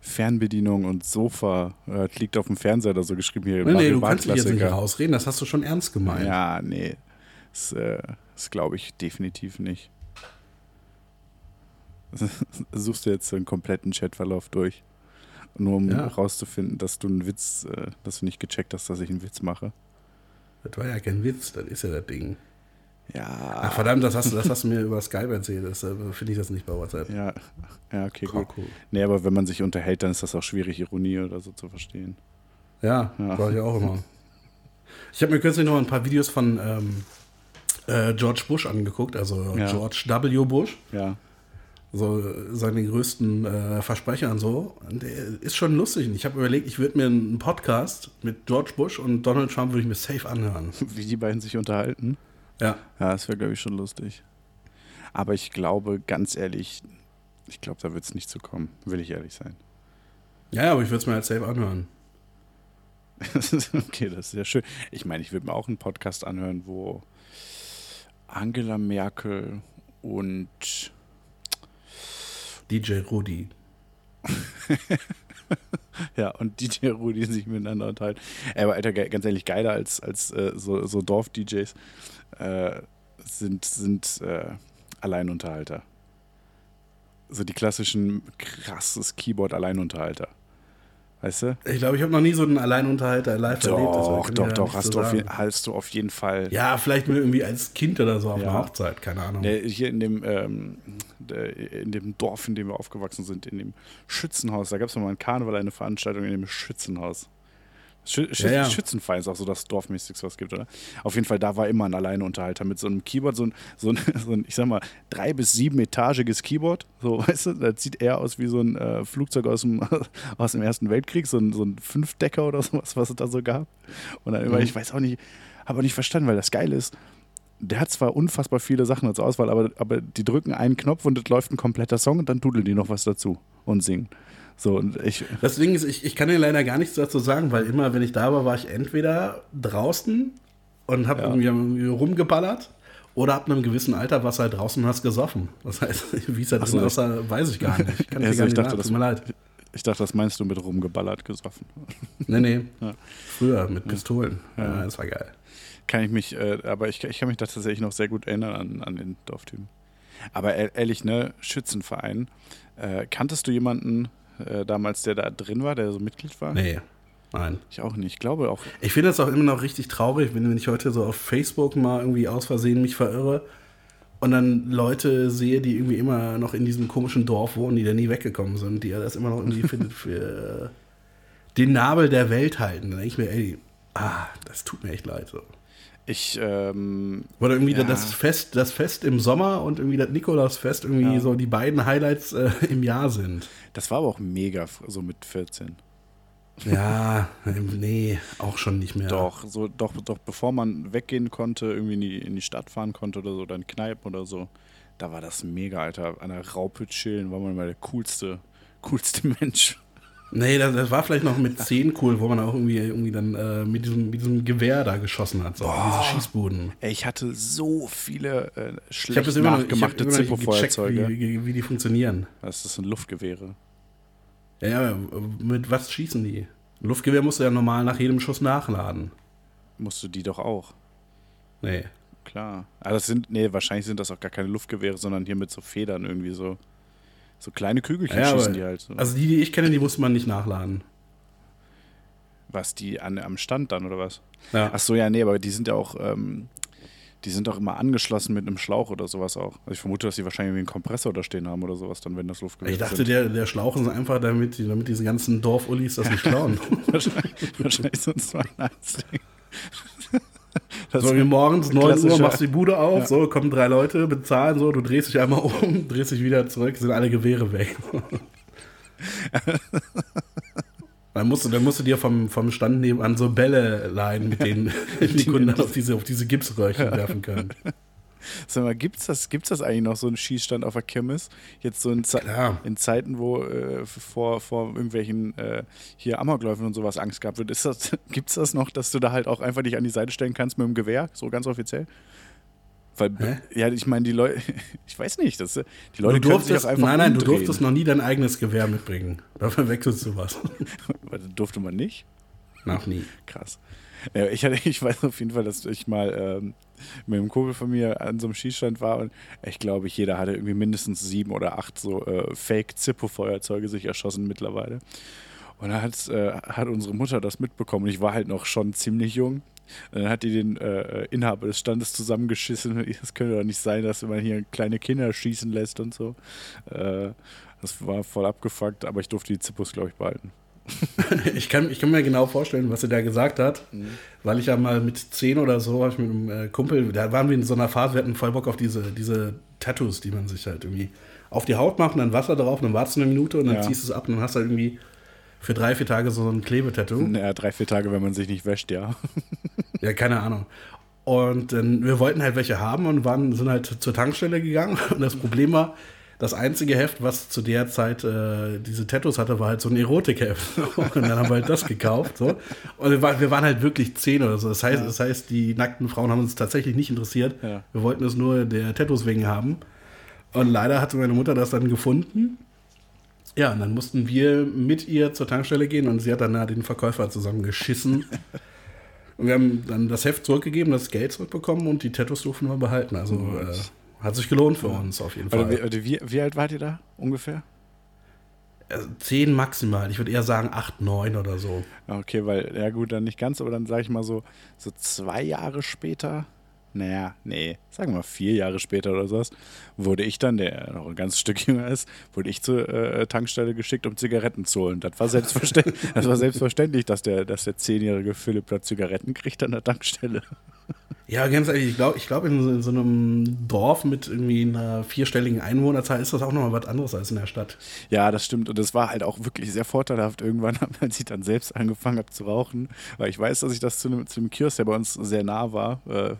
Fernbedienung und Sofa. Äh, liegt auf dem Fernseher oder so geschrieben hier. Nee, nee, du kannst dich jetzt nicht rausreden, das hast du schon ernst gemeint. Ja, nee. Das, äh, das glaube ich definitiv nicht. Suchst du jetzt so einen kompletten Chatverlauf durch? Nur um Ja. rauszufinden, dass du einen Witz, äh, dass du nicht gecheckt hast, dass ich einen Witz mache. Das war ja kein Witz, das ist ja das Ding. Ja. Ach verdammt, das hast du, das hast du mir über Skype erzählt. Das äh, finde ich das nicht bei WhatsApp. Ja, ja okay, Cool, gut. cool. Nee, aber wenn man sich unterhält, dann ist das auch schwierig, Ironie oder so zu verstehen. Ja, Ja. ich auch immer. Ich habe mir kürzlich noch ein paar Videos von ähm, äh, George Bush angeguckt, also Ja. George W. Bush, Ja. so äh, seine größten äh, Versprecher und so. Und der ist schon lustig. Und ich habe überlegt, ich würde mir einen Podcast mit George Bush und Donald Trump würde ich mir safe anhören. Wie die beiden sich unterhalten. Ja. Ja, das wäre, glaube ich, schon lustig. Aber ich glaube, ganz ehrlich, ich glaube, da wird es nicht zu kommen. Will ich ehrlich sein. Ja, aber ich würde es mir halt safe anhören. okay, das ist sehr schön. Ich meine, ich würde mir auch einen Podcast anhören, wo Angela Merkel und DJ Rudi. ja und DJ Rudi sich miteinander unterhalten. Aber Alter, ganz ehrlich, geiler als, als äh, so, so Dorf-DJs äh, sind, sind äh, Alleinunterhalter. So die klassischen krasses Keyboard-Alleinunterhalter. Weißt du? Ich glaube, ich habe noch nie so einen Alleinunterhalter live erlebt. Doch, kann doch, doch, nichts hast zu du, auf hast du auf jeden Fall. Ja, vielleicht nur irgendwie als Kind oder so auf Ja. einer Hochzeit, keine Ahnung. Ne, hier in dem, ähm, der- in dem Dorf, in dem wir aufgewachsen sind, in dem Schützenhaus, da gab es mal ein Karneval, eine Veranstaltung in dem Schützenhaus. Schü Schü Ja, ja. Schützenverein ist auch so das Dorfmäßigste, was es gibt, oder? Auf jeden Fall, da war immer ein Alleinunterhalter mit so einem Keyboard, so ein, so ein, so ein ich sag mal, drei- bis sieben-etagiges Keyboard. So, weißt du, das sieht eher aus wie so ein äh, Flugzeug aus dem, aus dem Ersten Weltkrieg, so ein, so ein Fünfdecker oder sowas, was es da so gab. Und dann immer, Mhm. ich weiß auch nicht, habe auch nicht verstanden, weil das Geile ist, der hat zwar unfassbar viele Sachen zur Auswahl, aber, aber die drücken einen Knopf und es läuft ein kompletter Song und dann dudeln die noch was dazu und singen. So, und ich, Das Ding ist, ich, ich kann dir leider gar nichts dazu sagen, weil immer, wenn ich da war, war ich entweder draußen und habe Ja. irgendwie, irgendwie rumgeballert oder ab einem gewissen Alter warst du halt draußen und hast gesoffen. Das heißt, wie es da drin aussah, weiß ich gar nicht. Kann ich Also dir gar ich nicht dachte, sagen, das- tut mir leid. ich dachte, das meinst du mit rumgeballert gesoffen. Nee, nee. Ja. Früher mit Pistolen. Ja. Ja, das war geil. Kann ich mich, äh, aber ich, ich kann mich da tatsächlich noch sehr gut erinnern an, an den Dorftypen. Aber e- ehrlich, ne, Schützenverein. Äh, kanntest du jemanden äh, damals, der da drin war, der so Mitglied war? Nee, nein. Ich auch nicht. Ich glaube auch. Ich finde das auch immer noch richtig traurig, wenn, wenn ich heute so auf Facebook mal irgendwie aus Versehen mich verirre und dann Leute sehe, die irgendwie immer noch in diesem komischen Dorf wohnen, die da nie weggekommen sind, die ja das immer noch irgendwie für, für den Nabel der Welt halten. Dann denke ich mir, ey, ah, das tut mir echt leid. So. Ich, ähm, Oder irgendwie Ja. das Fest, das Fest im Sommer und irgendwie das Nikolausfest irgendwie Ja. so die beiden Highlights äh, im Jahr sind. das war aber auch mega, so mit 14. Ja, nee, auch schon nicht mehr. Doch, so, doch, doch, bevor man weggehen konnte, irgendwie in die, in die Stadt fahren konnte oder so, oder in Kneipen oder so, da war das mega, Alter. An der Raupe chillen war man mal der coolste, coolste Mensch. Nee, das, das war vielleicht noch mit 10 cool, wo man auch irgendwie, irgendwie dann äh, mit, diesem, mit diesem Gewehr da geschossen hat, so diese Schießbuden. Ey, ich hatte so viele äh, Ich schlecht das immer noch, ich immer gecheckt, Zippo-Feuerzeuge. wie, wie, wie die funktionieren. Das sind Luftgewehre. Ja, ja, mit was schießen die? Ein Luftgewehr musst du ja normal nach jedem Schuss nachladen. Musst du die doch auch. Nee. Klar. Aber das sind, nee, wahrscheinlich sind das auch gar keine Luftgewehre, sondern hier mit so Federn irgendwie so. So kleine Kügelchen Ja, schießen aber, die halt so. Also die, die ich kenne, die musste man nicht nachladen. was, die an, am Stand dann oder was? Ja. Ach so, ja, nee, aber die sind ja auch, ähm, die sind doch immer angeschlossen mit einem Schlauch oder sowas auch. Also ich vermute, dass die wahrscheinlich irgendwie einen Kompressor da stehen haben oder sowas, dann wenn das Luftgewehre Ich dachte, sind. der, der Schlauch ist einfach, damit, die- damit diese ganzen Dorfullis das nicht klauen. wahrscheinlich, wahrscheinlich sonst mal ein Ding. So wie morgens, 9 Uhr, machst die Bude auf, Ja. so, kommen drei Leute, bezahlen so, du drehst dich einmal um, drehst dich wieder zurück, sind alle Gewehre weg. Dann musst du, dann musst du dir vom, vom Stand nebenan so Bälle leihen, mit denen die Kunden auf diese, auf diese Gipsröhrchen werfen können. Sag mal, gibt's das, gibt's das eigentlich noch so einen Schießstand auf der Kirmes? Jetzt so in, Ze Klar. in Zeiten, wo äh, vor, vor irgendwelchen äh, hier Amokläufen und sowas Angst gehabt wird. Ist das, gibt's das noch, dass du da halt auch einfach dich an die Seite stellen kannst mit dem Gewehr, so ganz offiziell? Weil, Hä? ja, ich meine, die Leute, ich weiß nicht, das, die Leute Du können sich durftest, auch einfach nein, nein, du umdrehen. durftest noch nie dein eigenes Gewehr mitbringen. Da verwechselst du was. Durfte man nicht? Noch nie. Krass. Ja, ich, hatte, ich weiß auf jeden Fall, dass ich mal ähm, mit einem Kumpel von mir an so einem Schießstand war und ich glaube, jeder hatte irgendwie mindestens sieben oder acht so äh, Fake-Zippo-Feuerzeuge sich erschossen mittlerweile. Und dann hat, äh, hat unsere Mutter das mitbekommen ich war halt noch schon ziemlich jung. Und dann hat die den äh, Inhaber des Standes zusammengeschissen. Es könnte doch nicht sein, dass man hier kleine Kinder schießen lässt und so. Äh, das war voll abgefuckt, aber ich durfte die Zippos, glaube ich, behalten. Ich kann, ich kann mir genau vorstellen, was er da gesagt hat, weil ich ja mal mit 10 oder so, hab ich mit einem äh, Kumpel, da waren wir in so einer Phase, wir hatten voll Bock auf diese, diese Tattoos, die man sich halt irgendwie auf die Haut macht und dann Wasser drauf und dann wartest du eine Minute und dann Ja. ziehst du es ab und dann hast du halt irgendwie für drei, vier Tage so ein Klebetattoo. Naja, drei, vier Tage, wenn man sich nicht wäscht, ja. Ja, keine Ahnung. Und dann, wir wollten halt welche haben und waren, sind halt zur Tankstelle gegangen. Und das Problem war, das einzige Heft, was zu der Zeit äh, diese Tattoos hatte, war halt so ein Erotikheft. Und dann haben wir halt das gekauft. So. Und wir, war, wir waren halt wirklich zehn oder so. Das heißt, das heißt, die nackten Frauen haben uns tatsächlich nicht interessiert. Ja. Wir wollten es nur der Tattoos wegen haben. Und leider hatte meine Mutter das dann gefunden. Ja, und dann mussten wir mit ihr zur Tankstelle gehen und sie hat dann da den Verkäufer zusammengeschissen. Und wir haben dann das Heft zurückgegeben, das Geld zurückbekommen und die Tattoos durften wir behalten. Also äh, hat sich gelohnt für uns auf jeden Warte, Fall. wie, warte, wie, wie alt wart ihr da ungefähr? Also zehn maximal. Ich würde eher sagen acht, neun oder so. Okay, weil, ja gut, dann nicht ganz, aber dann sage ich mal so, so zwei Jahre später, naja, nee, sagen wir mal vier Jahre später oder sowas, wurde ich dann, der noch ein ganzes Stück jünger ist, wurde ich zur äh, Tankstelle geschickt, um Zigaretten zu holen. Das war selbstverständlich, das war selbstverständlich dass, der, dass der zehnjährige Philipp da Zigaretten kriegt an der Tankstelle. Ja, ganz ehrlich, ich glaube, ich glaub, in, so- in so einem Dorf mit irgendwie einer vierstelligen Einwohnerzahl ist das auch nochmal was anderes als in der Stadt. Ja, das stimmt. Und das war halt auch wirklich sehr vorteilhaft irgendwann, als ich dann selbst angefangen habe zu rauchen. Weil ich weiß, dass ich das zu einem, zu einem Kiosk, der bei uns sehr nah war, äh,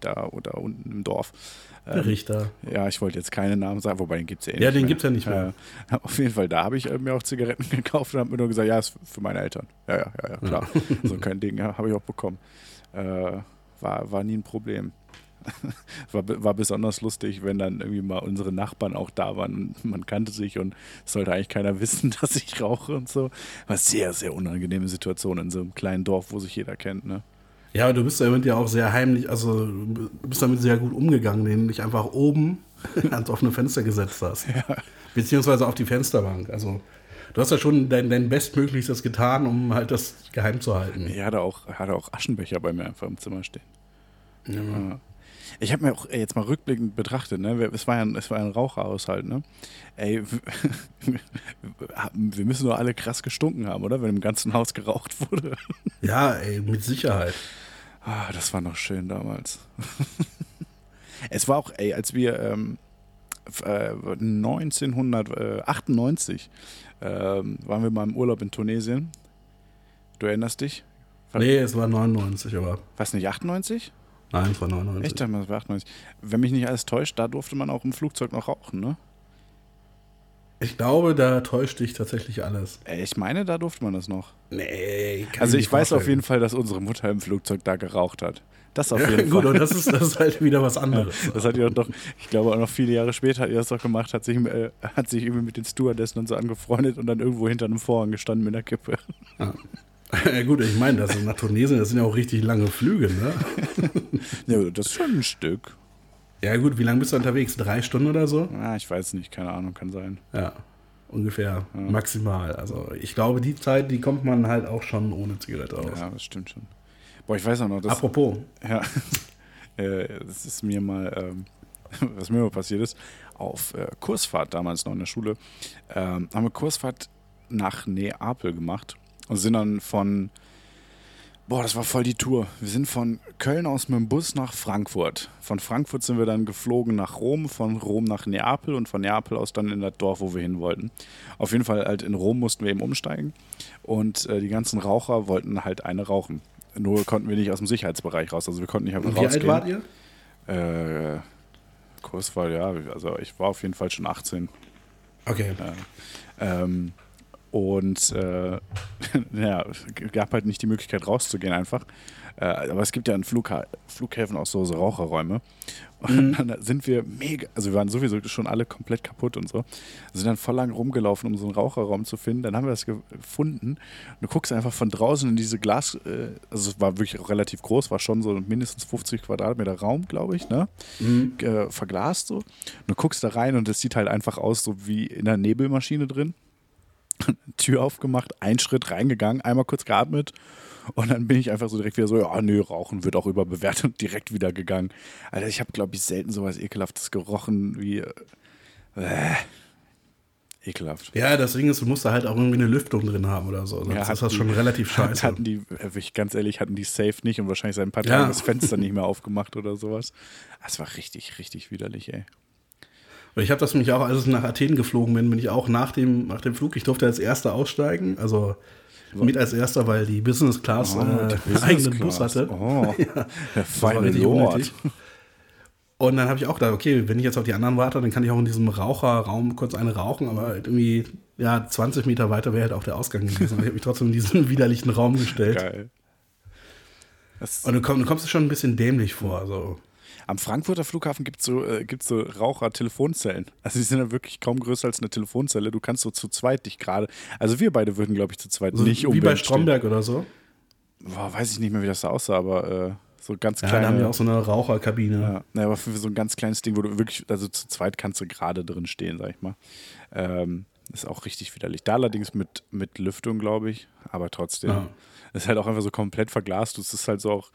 da oder unten im Dorf. Der Richter. Ja, ich wollte jetzt keine Namen sagen, wobei den gibt es ja eh Ja, den mehr. gibt's ja nicht mehr. Ja, auf jeden Fall, da habe ich äh, mir auch Zigaretten gekauft und habe mir nur gesagt, ja, ist für meine Eltern. Ja, ja, ja, ja klar. so kein Ding, ja, habe ich auch bekommen. Äh, war, war nie ein Problem. war, war besonders lustig, wenn dann irgendwie mal unsere Nachbarn auch da waren und man kannte sich und es sollte eigentlich keiner wissen, dass ich rauche und so. War sehr, sehr unangenehme Situation in so einem kleinen Dorf, wo sich jeder kennt, ne? Ja, aber du bist damit ja auch sehr heimlich, also du bist damit sehr gut umgegangen, indem du dich einfach oben ans offene Fenster gesetzt hast. Beziehungsweise auf die Fensterbank. Also du hast ja schon dein, dein Bestmöglichstes getan, um halt das geheim zu halten. Ich hatte auch, hatte auch Aschenbecher bei mir einfach im Zimmer stehen. Ja. Ja. Ich habe mir auch ey, jetzt mal rückblickend betrachtet, ne? Es war ja ein, es war ein Raucherhaushalt, ne? Ey, wir müssen nur alle krass gestunken haben, oder? Wenn im ganzen Haus geraucht wurde. Ja, ey, mit Sicherheit. Ah, das war noch schön damals. es war auch, ey, als wir ähm, f- äh, 1998 ähm, waren wir mal im Urlaub in Tunesien. Du erinnerst dich? Nee, es war 99, aber Was nicht, 98? Nein, war 99. Echt, damals war 98. 98. Wenn mich nicht alles täuscht, da durfte man auch im Flugzeug noch rauchen, ne? Ja, ja, ich auch bekommen. Äh, war, war nie ein Problem. Es war auch, ey, als wir f- äh, 1998 waren wir mal im Urlaub in Tunesien. Du erinnerst dich? Was nicht, 98? Nee, es war 99, aber. Was nicht, 98? Wenn mich nicht alles täuscht, da durfte man auch im Flugzeug noch rauchen, ne? Ich glaube, da täuscht dich tatsächlich alles. Ey, ich meine, da durfte man das noch. Nee, kann Also ich nicht weiß auf vorstellen. jeden Fall, dass unsere Mutter im Flugzeug da geraucht hat. Das auf Ja, jeden gut, Fall. und das ist, das ist halt wieder was anderes. Das hat auch doch, ich glaube auch noch viele Jahre später hat die das doch gemacht, hat sich, äh, hat sich irgendwie mit den Stewardessen und so angefreundet und dann irgendwo hinter einem Vorhang gestanden mit einer Kippe. Ja, gut, ich meine, das ist nach Tunesien, das sind ja auch richtig lange Flüge, ne? Ja, das ist schon ein Stück. Ja, gut, wie lange bist du unterwegs? Drei Stunden oder so? Ah, ich weiß nicht, keine Ahnung, kann sein. Ja, ungefähr. Maximal. Also, ich glaube, die Zeit, die kommt man halt auch schon ohne Zigarette aus. Ja, das stimmt schon. Boah, ich weiß auch noch, dass, Apropos, ja, äh, das ist mir mal, ähm, was mir mal passiert ist, auf äh, Kursfahrt damals noch in der Schule, ähm, haben wir Kursfahrt nach Neapel gemacht und sind dann von, boah, das war voll die Tour. Wir sind von Köln aus mit dem Bus nach Frankfurt. Von Frankfurt sind wir dann geflogen nach Rom, von Rom nach Neapel und von Neapel aus dann in das Dorf, wo wir hin wollten. Auf jeden Fall halt in Rom mussten wir eben umsteigen und äh, die ganzen Raucher wollten halt eine rauchen. Nur konnten wir nicht aus dem Sicherheitsbereich raus, also wir konnten nicht einfach wie alt rausgehen. wart ihr? Äh, Kurswahl, ja, also ich war auf jeden Fall schon 18. Okay. Ähm, und äh, ja, gab halt nicht die Möglichkeit rauszugehen einfach. Äh, aber es gibt ja in Flugha Flughäfen auch so, so Raucherräume. Und dann sind wir mega, also wir waren sowieso schon alle komplett kaputt und so. Sind dann voll lang rumgelaufen, um so einen Raucherraum zu finden. Dann haben wir das gefunden. Und du guckst einfach von draußen in diese Glas, äh, also es war wirklich auch relativ groß, war schon so mindestens 50 Quadratmeter Raum, glaube ich, ne? Äh, verglast so. Und du guckst da rein und es sieht halt einfach aus, so wie in einer Nebelmaschine drin. Tür aufgemacht, einen Schritt reingegangen, einmal kurz geatmet und dann bin ich einfach so direkt wieder so, ja, nö, Rauchen wird auch überbewertet und direkt wieder gegangen. Alter, ich habe, glaube ich, selten sowas Ekelhaftes gerochen wie. Äh, ekelhaft. Ja, das Ding ist, du musst da halt auch irgendwie eine Lüftung drin haben oder so. Sonst Ja, ist das die- schon relativ scheiße. Hatten die, äh, ganz ehrlich, hatten die safe nicht und wahrscheinlich seit ein paar Ja. Tagen das Fenster nicht mehr aufgemacht oder sowas. Das war richtig, richtig widerlich, ey. Und ich habe das nämlich auch, als ich nach Athen geflogen bin, bin ich auch nach dem, nach dem Flug, ich durfte als Erster aussteigen, also mit als Erster, weil die Business Class Oh, äh, Business eigenen Class. Bus hatte. Oh, der Das war feine richtig unnötig. Und dann habe ich auch gedacht, okay, wenn ich jetzt auf die anderen warte, dann kann ich auch in diesem Raucherraum kurz eine rauchen, aber halt irgendwie, ja, 20 Meter weiter wäre halt auch der Ausgang gewesen. Ich habe mich trotzdem in diesen widerlichen Raum gestellt. Geil. Das, Und du, komm, du kommst dir schon ein bisschen dämlich vor. So. Am Frankfurter Flughafen gibt es so, äh, gibt's so Raucher-Telefonzellen. Also die sind ja wirklich kaum größer als eine Telefonzelle. Du kannst so zu zweit dich gerade. Also wir beide würden, glaube ich, zu zweit So nicht wie unbedingt bei Stromberg oder so. Stehen. Boah, weiß ich nicht mehr, wie das da aussah, aber äh, so ganz Ja, kleine. haben wir auch so eine Raucherkabine. ja, naja, aber für so ein ganz kleines Ding, wo du wirklich, also zu zweit kannst du gerade drin stehen, sag ich mal. Ähm, ist auch richtig widerlich. Da allerdings mit, mit Lüftung, glaube ich, aber trotzdem. Ja. Ist halt auch einfach so komplett verglast. Es ist halt so auch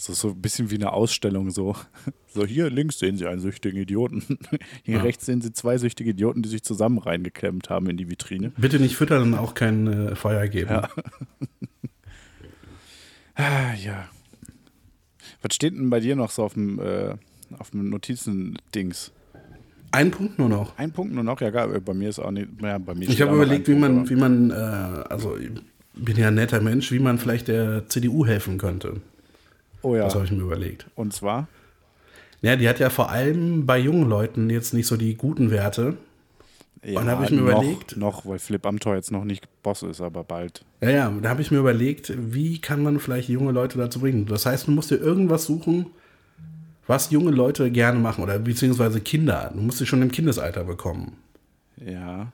so, so ein bisschen wie eine Ausstellung. So. so hier links sehen Sie einen süchtigen Idioten. Hier Ja. rechts sehen Sie zwei süchtige Idioten, die sich zusammen reingeklemmt haben in die Vitrine. Bitte nicht füttern und auch kein äh, Feuer geben. Ja. Ah, ja. Was steht denn bei dir noch so auf dem, äh, auf dem Notizen-Dings? Ein Punkt nur noch. Ein Punkt nur noch? Ja, gar, bei mir ist auch nicht. Ja, bei mir Ich habe überlegt, wie man, Punkt, wie man, äh, also ich bin ja ein netter Mensch, wie man vielleicht der CDU helfen könnte. Oh ja. Das habe ich mir überlegt. Und zwar? Ja, die hat ja vor allem bei jungen Leuten jetzt nicht so die guten Werte. Ja, Und habe ich mir noch, überlegt- Noch, weil Philipp Amthor jetzt noch nicht Boss ist, aber bald. Ja, ja, da habe ich mir überlegt, wie kann man vielleicht junge Leute dazu bringen? Das heißt, du musst dir irgendwas suchen, was junge Leute gerne machen oder beziehungsweise Kinder. Du musst sie schon im Kindesalter bekommen. Ja.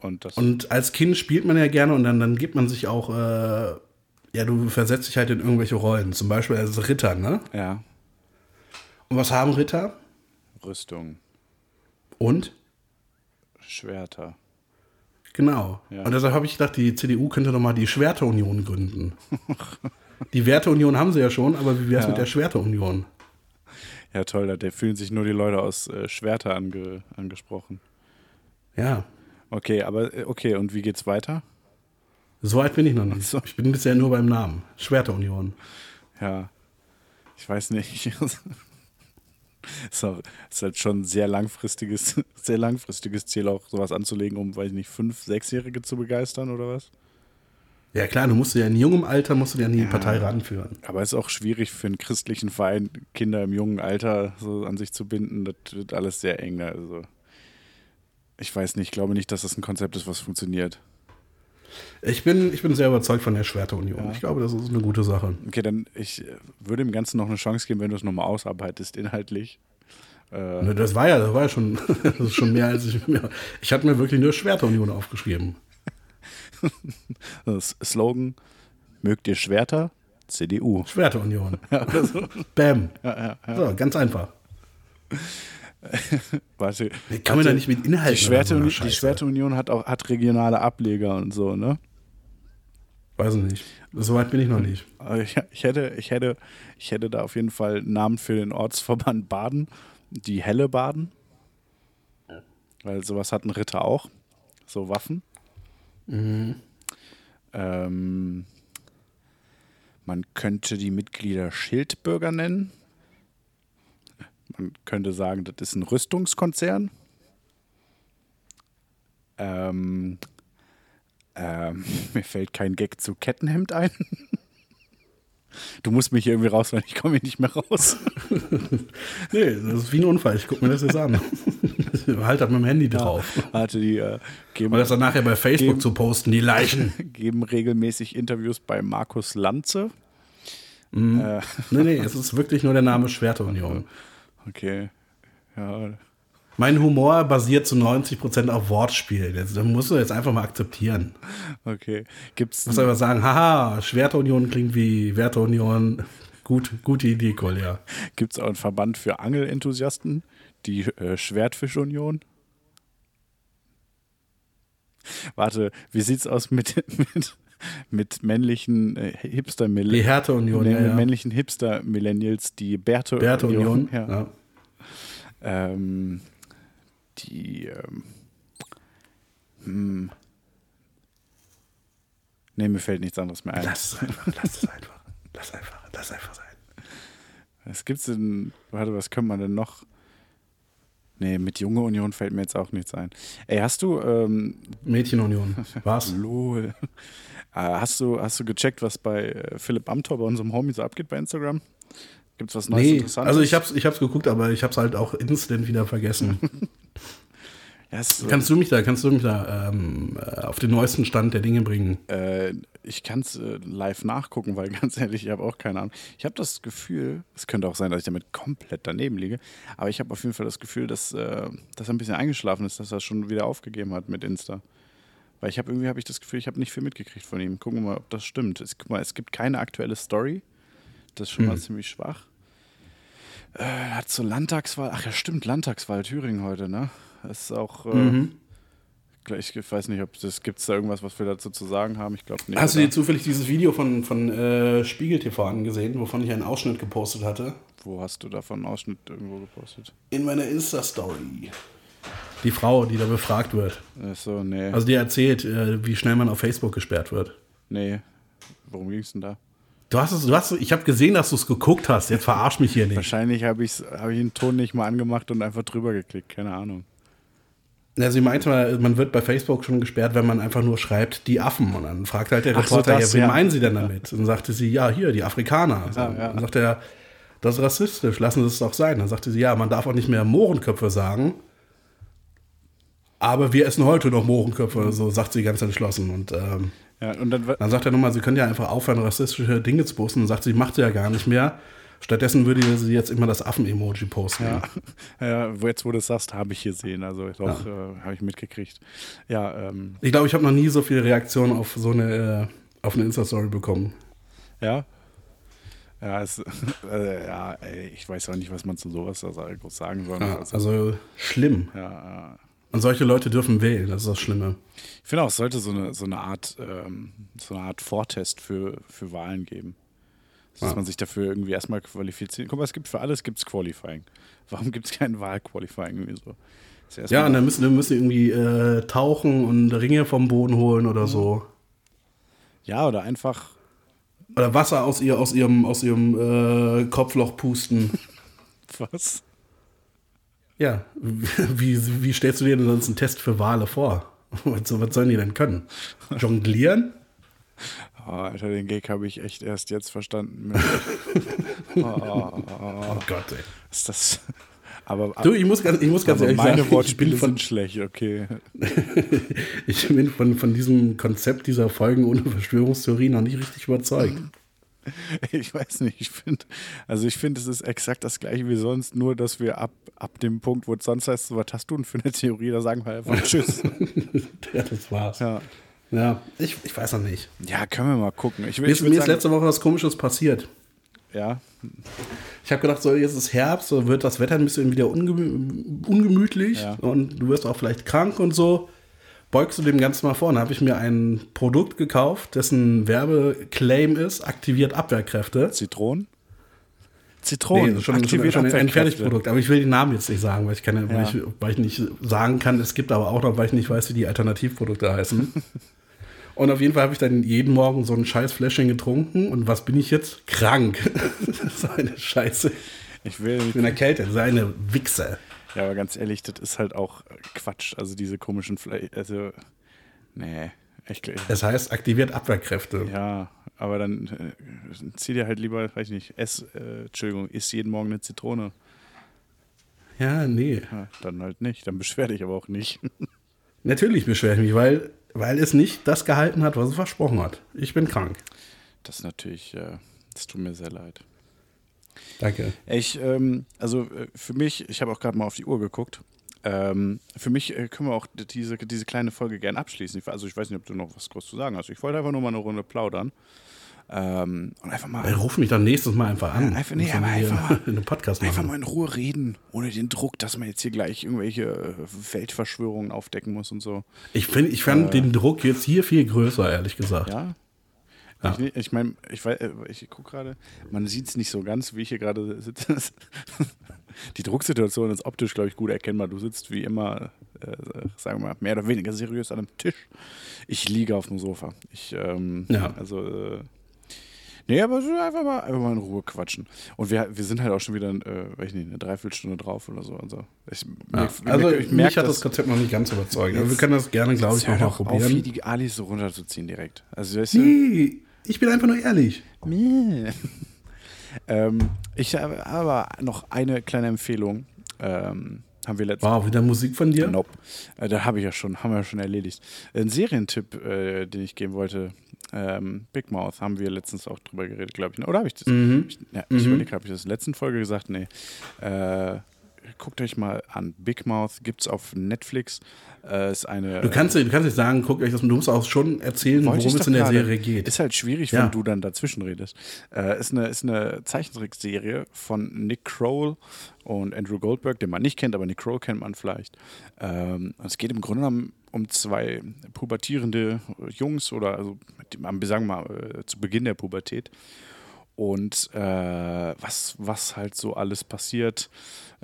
Und das. Und als Kind spielt man ja gerne und dann, dann gibt man sich auch, äh, ja, du versetzt dich halt in irgendwelche Rollen. Zum Beispiel als Ritter, ne? ja. Und was haben Ritter? Rüstung. Und? Schwerter. Genau. Ja. Und deshalb habe ich gedacht, die CDU könnte doch mal die Schwerteunion gründen. die Werteunion haben sie ja schon, aber wie wäre es Ja. mit der Schwerteunion? Ja, toll, da da fühlen sich nur die Leute aus äh, Schwerter ange, angesprochen. Ja, Okay, aber äh, okay, und wie geht's weiter? So weit bin ich noch nicht. so. Ich bin bisher nur beim Namen. Schwerteunion. Ja. Ich weiß nicht. ist, auch, ist halt schon ein sehr langfristiges, sehr langfristiges Ziel, auch sowas anzulegen, um, weiß ich nicht, fünf, sechsjährige zu begeistern oder was? Ja klar, du musst ja in jungem Alter musst du dir an die Partei ranführen. Aber es ist auch schwierig für einen christlichen Verein, Kinder im jungen Alter so an sich zu binden. Das wird alles sehr eng. Also Ich weiß nicht, ich glaube nicht, dass das ein Konzept ist, was funktioniert. Ich bin, ich bin sehr überzeugt von der Schwerterunion. Ich glaube, das ist eine gute Sache. Okay, dann ich äh, würde dem Ganzen noch eine Chance geben, wenn du es nochmal ausarbeitest, inhaltlich. Ne, Das war ja, das war ja schon, das ist schon mehr als ich mir. Ich hatte mir wirklich nur Schwerterunion aufgeschrieben. Das Slogan: Mögt ihr Schwerter? CDU. Schwerterunion. Bam. So, ganz einfach. Warte, kann man da nicht mit Inhalten die, Schwerte, so die? Schwerteunion hat auch hat regionale Ableger und so, ne? Weiß ich nicht. So weit bin ich noch nicht. Aber Ich, ich, hätte, ich, hätte, ich hätte da auf jeden Fall einen Namen für den Ortsverband Baden. Die Helle Baden. Weil sowas hat ein Ritter auch. So Waffen. Ähm, man könnte die Mitglieder Schildbürger nennen. Man könnte sagen, das ist ein Rüstungskonzern. Ähm, ähm, mir fällt kein Gag zu Kettenhemd ein. Du musst mich hier irgendwie rausholen, ich komme hier nicht mehr raus. Nee, das ist wie ein Unfall. Ich guck mir das jetzt an. halt halt mit dem Handy drauf. Warte, die äh, geben, Und das dann nachher bei Facebook Geben- zu posten, die Leichen. geben regelmäßig Interviews bei Markus Lanze. Nee, nee, es ist wirklich nur der Name Schwerterunion. Okay. Ja, Mein Humor basiert zu 90% auf Wortspiel. Das, das musst du jetzt einfach mal akzeptieren. okay. Gibt's Du musst einfach sagen, haha, Schwerterunion klingt wie Werteunion. Gut, gute Idee, Kolja. gibt's auch einen Verband für Angelenthusiasten? Die äh, Schwertfischunion? Warte, wie sieht's aus mit, mit, mit männlichen äh, hipster Die Härteunion, ja, ja. männlichen Hipster-Millennials, die Bärte Werteunion, Ja. ja. Ähm, die, ähm, hm. Nee, mir fällt nichts anderes mehr ein. Lass es einfach, lass es einfach. Lass einfach, lass einfach sein. Was gibt's denn? Warte, was könnte man denn noch? Nee, mit Junge Union fällt mir jetzt auch nichts ein. Ey, hast du, ähm, Mädchenunion. Was? lol. Äh, hast du, hast du gecheckt, was bei äh, Philipp Amthor, bei unserem Homie, so abgeht bei Instagram? Gibt's was Neues Nee, Interessantes? also ich hab's, ich hab's geguckt, aber ich hab's halt auch instant wieder vergessen. Ja, es, kannst du mich da, kannst du mich da ähm, äh, auf den neuesten Stand der Dinge bringen? äh, ich kann es äh, live nachgucken, weil ganz ehrlich, ich habe auch keine Ahnung. Ich habe das Gefühl, es könnte auch sein, dass ich damit komplett daneben liege, aber ich habe auf jeden Fall das Gefühl, dass, äh, dass er ein bisschen eingeschlafen ist, dass er schon wieder aufgegeben hat mit Insta. Weil ich habe irgendwie habe ich das Gefühl, ich habe nicht viel mitgekriegt von ihm. Gucken wir mal, ob das stimmt. Es, guck mal, es gibt keine aktuelle Story. Das ist schon mal ziemlich schwach. Äh, er hat zur Landtagswahl, ach ja stimmt, Landtagswahl Thüringen heute, ne? Das ist auch, äh, gleich, ich weiß nicht, ob das gibt es da irgendwas, was wir dazu zu sagen haben. Ich glaube nicht. Hast du oder? dir zufällig dieses Video von, von äh, Spiegel TV angesehen, wovon ich einen Ausschnitt gepostet hatte? Wo hast du davon einen Ausschnitt irgendwo gepostet? In meiner Insta-Story. Die Frau, die da befragt wird. Ach so, nee. Also die erzählt, äh, wie schnell man auf Facebook gesperrt wird. nee. Worum ging es denn da? Du hast es, du hast, ich habe gesehen, dass du es geguckt hast. Jetzt verarsch mich hier nicht. Wahrscheinlich habe ich, hab ich den Ton nicht mal angemacht und einfach drüber geklickt. Keine Ahnung. Ja, sie meinte mal, man wird bei Facebook schon gesperrt, wenn man einfach nur schreibt, die Affen. Und dann fragt halt der Ach so, Reporter, das, ja, wen ja. meinen sie denn damit? Und dann sagte sie, ja, hier, die Afrikaner. Ja, ja. Dann sagte er, das ist rassistisch, lassen Sie es doch sein. Dann sagte sie, ja, man darf auch nicht mehr Mohrenköpfe sagen. Aber wir essen heute noch Mohrenköpfe, so sagt sie ganz entschlossen. Und ähm, und dann, dann sagt er nochmal, sie können ja einfach aufhören, rassistische Dinge zu posten. Und sagt sie, macht sie ja gar nicht mehr. Stattdessen würde sie jetzt immer das Affen-Emoji posten. ja, ja, wo jetzt, wo du es sagst, habe ich gesehen. Also doch, äh, habe ich mitgekriegt. Ja, ähm, Ich glaube, ich habe noch nie so viele Reaktionen auf so eine, äh, auf eine Insta-Story bekommen. ja. Ja, es, äh, ja ey, ich weiß auch nicht, was man zu sowas also groß sagen soll. Ja, also, also schlimm. ja, ja. Und solche Leute dürfen wählen, das ist das Schlimme. Ich finde auch, es sollte so eine, so eine Art, ähm, so eine Art Vortest für, für Wahlen geben. Dass Ja. man sich dafür irgendwie erstmal qualifiziert. Guck mal, es gibt für alles gibt's Qualifying. Warum gibt es kein Wahlqualifying irgendwie so? Ja, und dann müssen, dann müssen irgendwie äh, tauchen und Ringe vom Boden holen oder so. ja, oder einfach, Oder Wasser aus, ihr, aus ihrem, aus ihrem äh, Kopfloch pusten. was? Ja, wie, wie stellst du dir denn sonst einen Test für Wale vor? Was sollen die denn können? Jonglieren? Oh, Alter, den Gag habe ich echt erst jetzt verstanden. oh, oh, oh, Gott, ey. Ist das. Aber, Du, ich muss ganz, ich muss ganz ehrlich meine sagen, ich Wortspiele bin, von, sind schlecht, okay. ich bin von, von diesem Konzept dieser Folgen ohne Verschwörungstheorie noch nicht richtig überzeugt. Ich weiß nicht, ich finde, also ich finde, es ist exakt das gleiche wie sonst, nur dass wir ab, ab dem Punkt, wo es sonst heißt, was hast du denn für eine Theorie, da sagen wir einfach Tschüss. ja, das war's. Ja, Ja, ich, ich weiß noch nicht. ja können wir mal gucken. Ich, will- Mir ich ist, mir ist sagen, letzte Woche was Komisches passiert. ja, Ich habe gedacht, so jetzt ist Herbst, so wird das Wetter ein bisschen wieder ungemü ungemütlich Ja. und du wirst auch vielleicht krank und so. Beugst du dem Ganzen mal vor. Dann habe ich mir ein Produkt gekauft, dessen Werbeclaim ist, aktiviert Abwehrkräfte. Zitronen? Zitronen, Nee, schon, schon, aktiviert schon ein Abwehrkräfte. Fertigprodukt. Aber ich will den Namen jetzt nicht sagen, weil ich, keine, weil, Ja. ich, weil ich nicht sagen kann. Es gibt aber auch noch, weil ich nicht weiß, wie die Alternativprodukte heißen. und auf jeden Fall habe ich dann jeden Morgen so ein scheiß Fläschchen getrunken. Und was bin ich jetzt? Krank. so eine Scheiße. Ich will, Ich bin erkältet. So eine Wichse. ja, aber ganz ehrlich, das ist halt auch äh, Quatsch. Also diese komischen, Fle also, nee, echt, Es heißt aktiviert Abwehrkräfte. ja, aber dann äh, zieh dir halt lieber, weiß ich nicht, ess, äh, Entschuldigung, isst jeden Morgen eine Zitrone. Ja, nee. Ja, dann halt nicht, dann beschwer dich aber auch nicht. Natürlich beschwere ich mich, weil, weil es nicht das gehalten hat, was es versprochen hat. Ich bin krank. Das ist natürlich, äh, das tut mir sehr leid. Danke. Ich, ähm, also äh, für mich, ich habe auch gerade mal auf die Uhr geguckt. Ähm, für mich äh, können wir auch diese, diese kleine Folge gern abschließen. Ich, also ich weiß nicht, ob du noch was groß zu sagen hast. Ich wollte einfach nur mal eine Runde plaudern. Ähm, und einfach mal, Ey, Ruf mich dann nächstes Mal einfach an. Ja, einfach- nee, aber einfach mal- einen Podcast einfach mal in Ruhe reden, ohne den Druck, dass man jetzt hier gleich irgendwelche äh, Weltverschwörungen aufdecken muss und so. Ich, find, ich fand den Druck jetzt hier viel größer, ehrlich gesagt. Ja? Ja. Ich, ich meine, ich, äh, ich gucke gerade, man sieht es nicht so ganz, wie ich hier gerade sitze. Die Drucksituation ist optisch, glaube ich, gut erkennbar. Du sitzt wie immer, äh, sagen wir mal, mehr oder weniger seriös an einem Tisch. Ich liege auf dem Sofa. Ich, ähm, Ja. also, äh, nee, aber so einfach mal, einfach mal in Ruhe quatschen. Und wir, wir sind halt auch schon wieder, äh, weiß ich nicht, eine Dreiviertelstunde drauf oder so. Also, ich, Ja. mir- Also mir- ich mich merk hat das- Konzept noch nicht ganz überzeugt. Aber wir können das gerne, glaube ich, noch mal doch auf, probieren. die Alis so runterzuziehen direkt. Also, weißt du, Nee, ich bin einfach nur ehrlich. Meh. ähm, ich habe aber noch eine kleine Empfehlung. Ähm, haben wir letztens. Wow, wieder Musik von dir? Nope. Äh, da habe ich ja schon, haben wir ja schon erledigt. Ein Serientipp, äh, den ich geben wollte. Ähm, Big Mouth haben wir letztens auch drüber geredet, glaube ich. ne? Oder habe ich das? Mhm. Ich, ja, ich überlege, habe ich das in der letzten Folge gesagt? Nee. Äh, guckt euch mal an. Big Mouth gibt es auf Netflix. Äh, ist eine. Du kannst, du kannst nicht sagen, guck euch das, du musst auch schon erzählen, worum es in der gerade. Serie geht. Ist halt schwierig, Ja. wenn du dann dazwischen redest. Äh, ist, eine, ist eine Zeichentrickserie von Nick Kroll und Andrew Goldberg, den man nicht kennt, aber Nick Kroll kennt man vielleicht. Ähm, es geht im Grunde genommen um zwei pubertierende Jungs oder also sagen wir mal äh, zu Beginn der Pubertät. Und äh, was, was halt so alles passiert,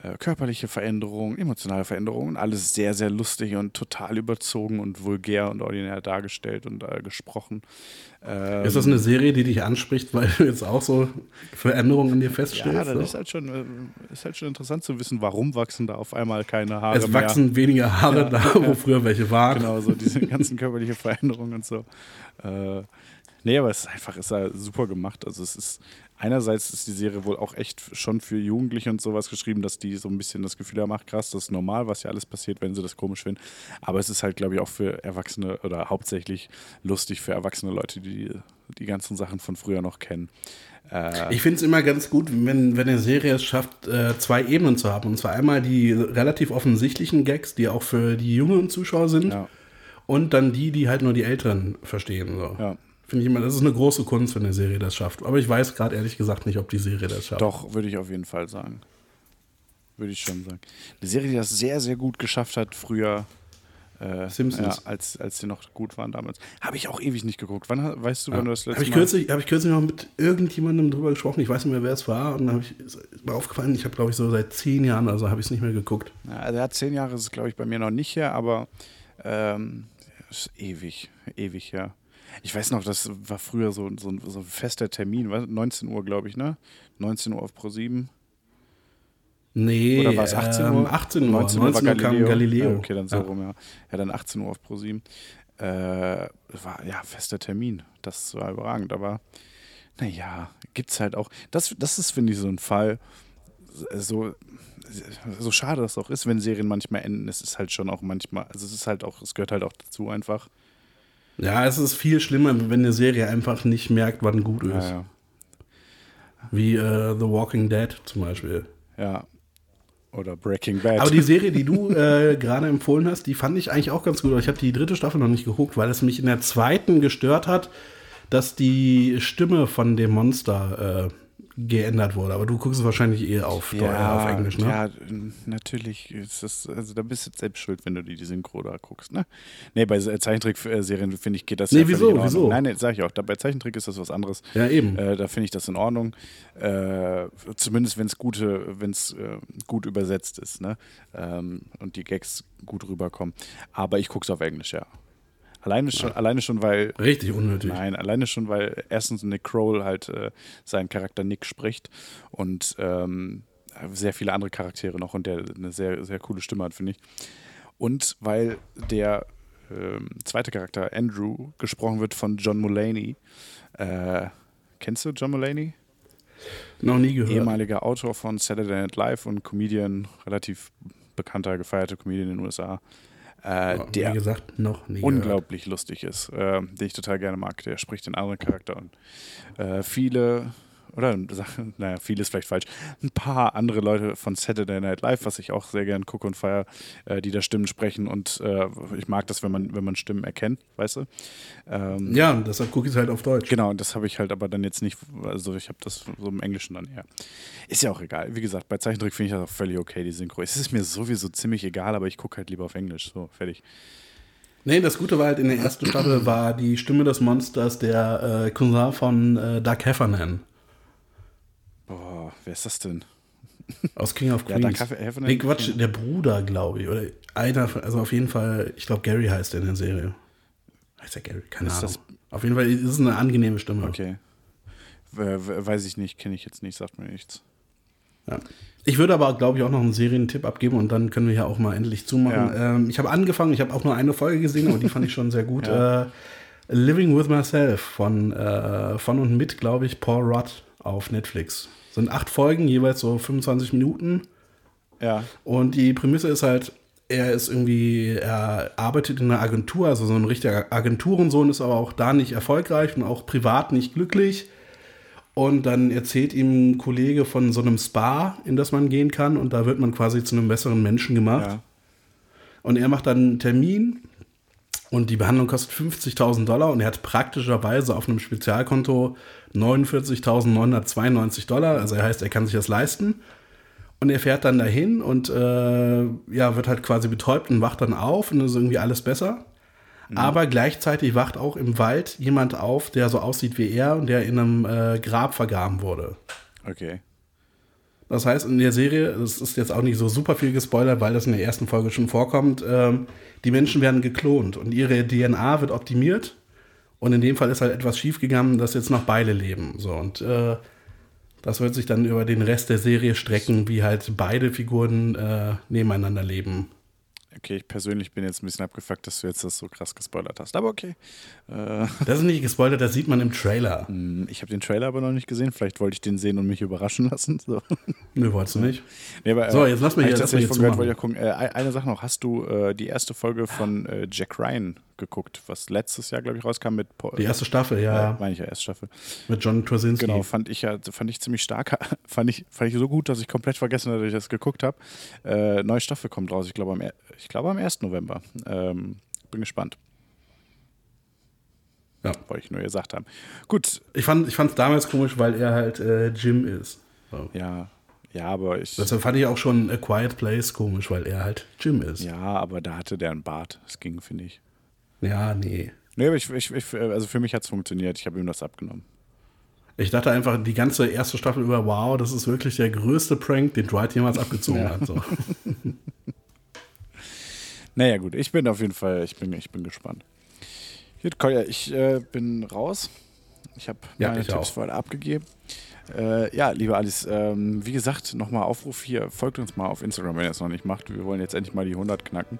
äh, körperliche Veränderungen, emotionale Veränderungen, alles sehr, sehr lustig und total überzogen und vulgär und ordinär dargestellt und äh, gesprochen. Ähm, Ist das eine Serie, die dich anspricht, weil du jetzt auch so Veränderungen in dir feststellst? ja, das so? ist halt, schon, äh, ist halt schon interessant zu wissen, warum wachsen da auf einmal keine Haare es mehr. wachsen weniger Haare Ja, da, wo früher welche waren. Genau, so diese ganzen körperlichen Veränderungen und so. Äh, nee, aber es ist einfach, ist ja super gemacht. Also es ist, einerseits ist die Serie wohl auch echt schon für Jugendliche und sowas geschrieben, dass die so ein bisschen das Gefühl haben, ach krass, das ist normal, was ja alles passiert, wenn sie das komisch finden. Aber es ist halt, glaube ich, auch für Erwachsene oder hauptsächlich lustig für erwachsene Leute, die die ganzen Sachen von früher noch kennen. Äh, Ich finde es immer ganz gut, wenn, wenn eine Serie es schafft, äh, zwei Ebenen zu haben. Und zwar einmal die relativ offensichtlichen Gags, die auch für die jüngeren Zuschauer sind. ja, Und dann die, die halt nur die Älteren verstehen. So. ja. Finde ich immer, das ist eine große Kunst, wenn eine Serie das schafft. Aber ich weiß gerade ehrlich gesagt nicht, ob die Serie das schafft. Doch, würde ich auf jeden Fall sagen. Würde ich schon sagen. Eine Serie, die das sehr, sehr gut geschafft hat, früher. Äh, Simpsons. Ja, als, als sie noch gut waren damals. Habe ich auch ewig nicht geguckt. Wann weißt du, wann du das letzte Habe ich, Mal. kürzlich, hab ich kürzlich noch mit irgendjemandem drüber gesprochen, ich weiß nicht mehr, wer es war, und dann habe ich ist mir aufgefallen, ich habe, glaube ich, so seit zehn Jahren, also habe ich es nicht mehr geguckt. Ja, also zehn Jahre, ist es glaube ich bei mir noch nicht her, aber ähm, ist ewig, ewig her. Ich weiß noch, das war früher so, so, ein, so ein fester Termin, was? 19 Uhr, glaube ich, ne? 19 Uhr auf Pro 7. Nee, Oder war es 18 ähm, Uhr? 18 Uhr. 19 Uhr, war kam Galileo. Ja, okay, dann so Ja. rum, ja. Ja, dann 18 Uhr auf Pro 7. Äh, war ja fester Termin. Das war überragend, aber naja, gibt's halt auch. Das, das ist, finde ich, so ein Fall. so, so schade das auch ist, wenn Serien manchmal enden, es ist halt schon auch manchmal, also es ist halt auch, es gehört halt auch dazu einfach. Ja, es ist viel schlimmer, wenn eine Serie einfach nicht merkt, wann gut ist. Ja, ja. Wie äh, The Walking Dead zum Beispiel. ja. Oder Breaking Bad. Aber die Serie, die du äh, gerade empfohlen hast, die fand ich eigentlich auch ganz gut. Aber ich habe die dritte Staffel noch nicht geguckt, weil es mich in der zweiten gestört hat, dass die Stimme von dem Monster äh, geändert wurde. Aber du guckst es wahrscheinlich eher auf, äh, auf Englisch, ne? Ja, natürlich ist das, also da bist du jetzt selbst schuld, wenn du dir die Synchro da guckst, ne? Nee, bei Se- Zeichentrick-Serien finde ich, geht das Nee, ja wieso, in wieso? Nein, nee, sag ich auch, da, bei Zeichentrick ist das was anderes. Ja, eben. Äh, da finde ich das in Ordnung. Äh, zumindest wenn es gute, wenn es äh, gut übersetzt ist, ne? Ähm, und die Gags gut rüberkommen. Aber ich gucke es auf Englisch, ja. Alleine schon, alleine schon, weil Richtig unnötig. Nein, alleine schon, weil erstens Nick Kroll halt äh, seinen Charakter Nick spricht und ähm, sehr viele andere Charaktere noch und der eine sehr, sehr coole Stimme hat, finde ich. Und weil der ähm, zweite Charakter, Andrew, gesprochen wird von John Mulaney. Äh, kennst du John Mulaney? Noch nie gehört. Ehemaliger Autor von Saturday Night Live und Comedian, relativ bekannter, gefeierter Comedian in den USA. Äh, Ja, der gesagt, unglaublich lustig ist, äh, den ich total gerne mag. Der spricht den anderen Charakter und äh, viele, oder naja, viel ist vielleicht falsch, ein paar andere Leute von Saturday Night Live, was ich auch sehr gern gucke und feiere, äh, die da Stimmen sprechen und äh, ich mag das, wenn man, wenn man Stimmen erkennt, weißt du? Ähm. Ja, deshalb gucke ich es halt auf Deutsch. Genau, und das habe ich halt aber dann jetzt nicht, also ich habe das so im Englischen dann eher. Ist ja auch egal. Wie gesagt, bei Zeichentrick finde ich das auch völlig okay, die Synchro. Es ist mir sowieso ziemlich egal, aber ich gucke halt lieber auf Englisch. So, fertig. Nee, das Gute war halt, in der ersten Staffel war die Stimme des Monsters der äh, Cousin von äh, Doug Heffernan Boah, wer ist das denn? aus King of Ja, Queens. Heffernan- nee, Quatsch, der Bruder, glaube ich. Oder einer, von- also auf jeden Fall, ich glaube, Gary heißt der in der Serie. Heißt der Gary? Keine Ist Ahnung. Auf jeden Fall ist es eine angenehme Stimme. Okay. We- we- Weiß ich nicht, kenne ich jetzt nicht, sagt mir nichts. Ja. Ich würde aber, glaube ich, auch noch einen Serientipp abgeben und dann können wir ja auch mal endlich zumachen. Ja. Ähm, ich habe angefangen, ich habe auch nur eine Folge gesehen, aber die fand ich schon sehr gut. Ja. äh, Living with Myself von, äh, von und mit, glaube ich, Paul Rudd auf Netflix. Sind acht Folgen, jeweils so 25 Minuten. Ja, Und die Prämisse ist halt, er ist irgendwie, er arbeitet in einer Agentur, also so ein richtiger Agenturensohn ist aber auch da nicht erfolgreich und auch privat nicht glücklich. Und dann erzählt ihm ein Kollege von so einem Spa, in das man gehen kann, und da wird man quasi zu einem besseren Menschen gemacht. ja. Und er macht dann einen Termin und die Behandlung kostet 50.000 Dollar und er hat praktischerweise auf einem Spezialkonto 49.992 Dollar. Also er heißt, er kann sich das leisten. Und er fährt dann dahin und äh, ja, wird halt quasi betäubt und wacht dann auf und ist irgendwie alles besser. Aber gleichzeitig wacht auch im Wald jemand auf, der so aussieht wie er und der in einem äh, Grab vergraben wurde. Okay. Das heißt, in der Serie, das ist jetzt auch nicht so super viel gespoilert, weil das in der ersten Folge schon vorkommt, ähm, die Menschen werden geklont und ihre DNA wird optimiert. Und in dem Fall ist halt etwas schiefgegangen, dass jetzt noch beide leben. So, und äh, das wird sich dann über den Rest der Serie strecken, wie halt beide Figuren äh, nebeneinander leben. Okay, ich persönlich bin jetzt ein bisschen abgefuckt, dass du jetzt das so krass gespoilert hast. Aber okay. Äh, Das ist nicht gespoilert, das sieht man im Trailer. hm, ich habe den Trailer aber noch nicht gesehen. Vielleicht wollte ich den sehen und mich überraschen lassen. So. Nö, wolltest du nicht? Nee, aber, So, jetzt lass mal hab hier- ich lass hier von gehört, ich gucken. Äh, eine Sache noch. Hast du äh, die erste Folge von äh, Jack Ryan geguckt, was letztes Jahr, glaube ich, rauskam mit Paul, Die erste Staffel, äh, ja, meine ich ja, erste Staffel. mit John Krasinski. Genau, fand ich ja, fand ich ziemlich stark. fand ich, fand ich so gut, dass ich komplett vergessen hatte, dass ich das geguckt habe. Äh, neue Staffel kommt raus, ich glaube am, ich glaube am 1. November. Ähm, bin gespannt. Ja. Wollte ich nur gesagt haben. Gut, Ich fand es damals komisch, weil er halt äh, Jim ist. So. ja, ja, aber ich. Deshalb fand ich auch schon A Quiet Place komisch, weil er halt Jim ist. ja, aber da hatte der einen Bart. Das ging, finde ich. Ja, nee. Nee, aber ich, ich, ich, also für mich hat es funktioniert. Ich habe ihm das abgenommen. Ich dachte einfach die ganze erste Staffel über, wow, das ist wirklich der größte Prank, den Dwight jemals abgezogen Ja. hat. So. Naja, gut, ich bin auf jeden Fall, ich bin, ich bin gespannt. Gut, Kolja, ich äh, bin raus. Ich habe Ja, meine ich Tipps heute abgegeben. Äh, ja, liebe Alice, ähm, wie gesagt, nochmal Aufruf hier, folgt uns mal auf Instagram, wenn ihr es noch nicht macht. Wir wollen jetzt endlich mal die 100 knacken.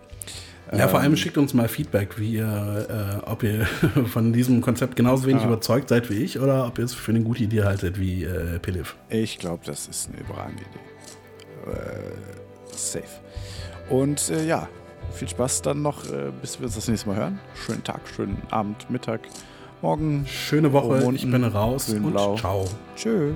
Ja, vor allem ähm, schickt uns mal Feedback, wie ihr, äh, ob ihr von diesem Konzept genauso wenig ja. überzeugt seid wie ich oder ob ihr es für eine gute Idee haltet wie äh, Pilif. Ich glaube, das ist eine überragende Idee. Äh, safe. Und äh, ja, viel Spaß dann noch, äh, bis wir uns das nächste Mal hören. Schönen Tag, schönen Abend, Mittag, Morgen. Schöne Woche, Monden, ich bin raus und ciao. Tschö.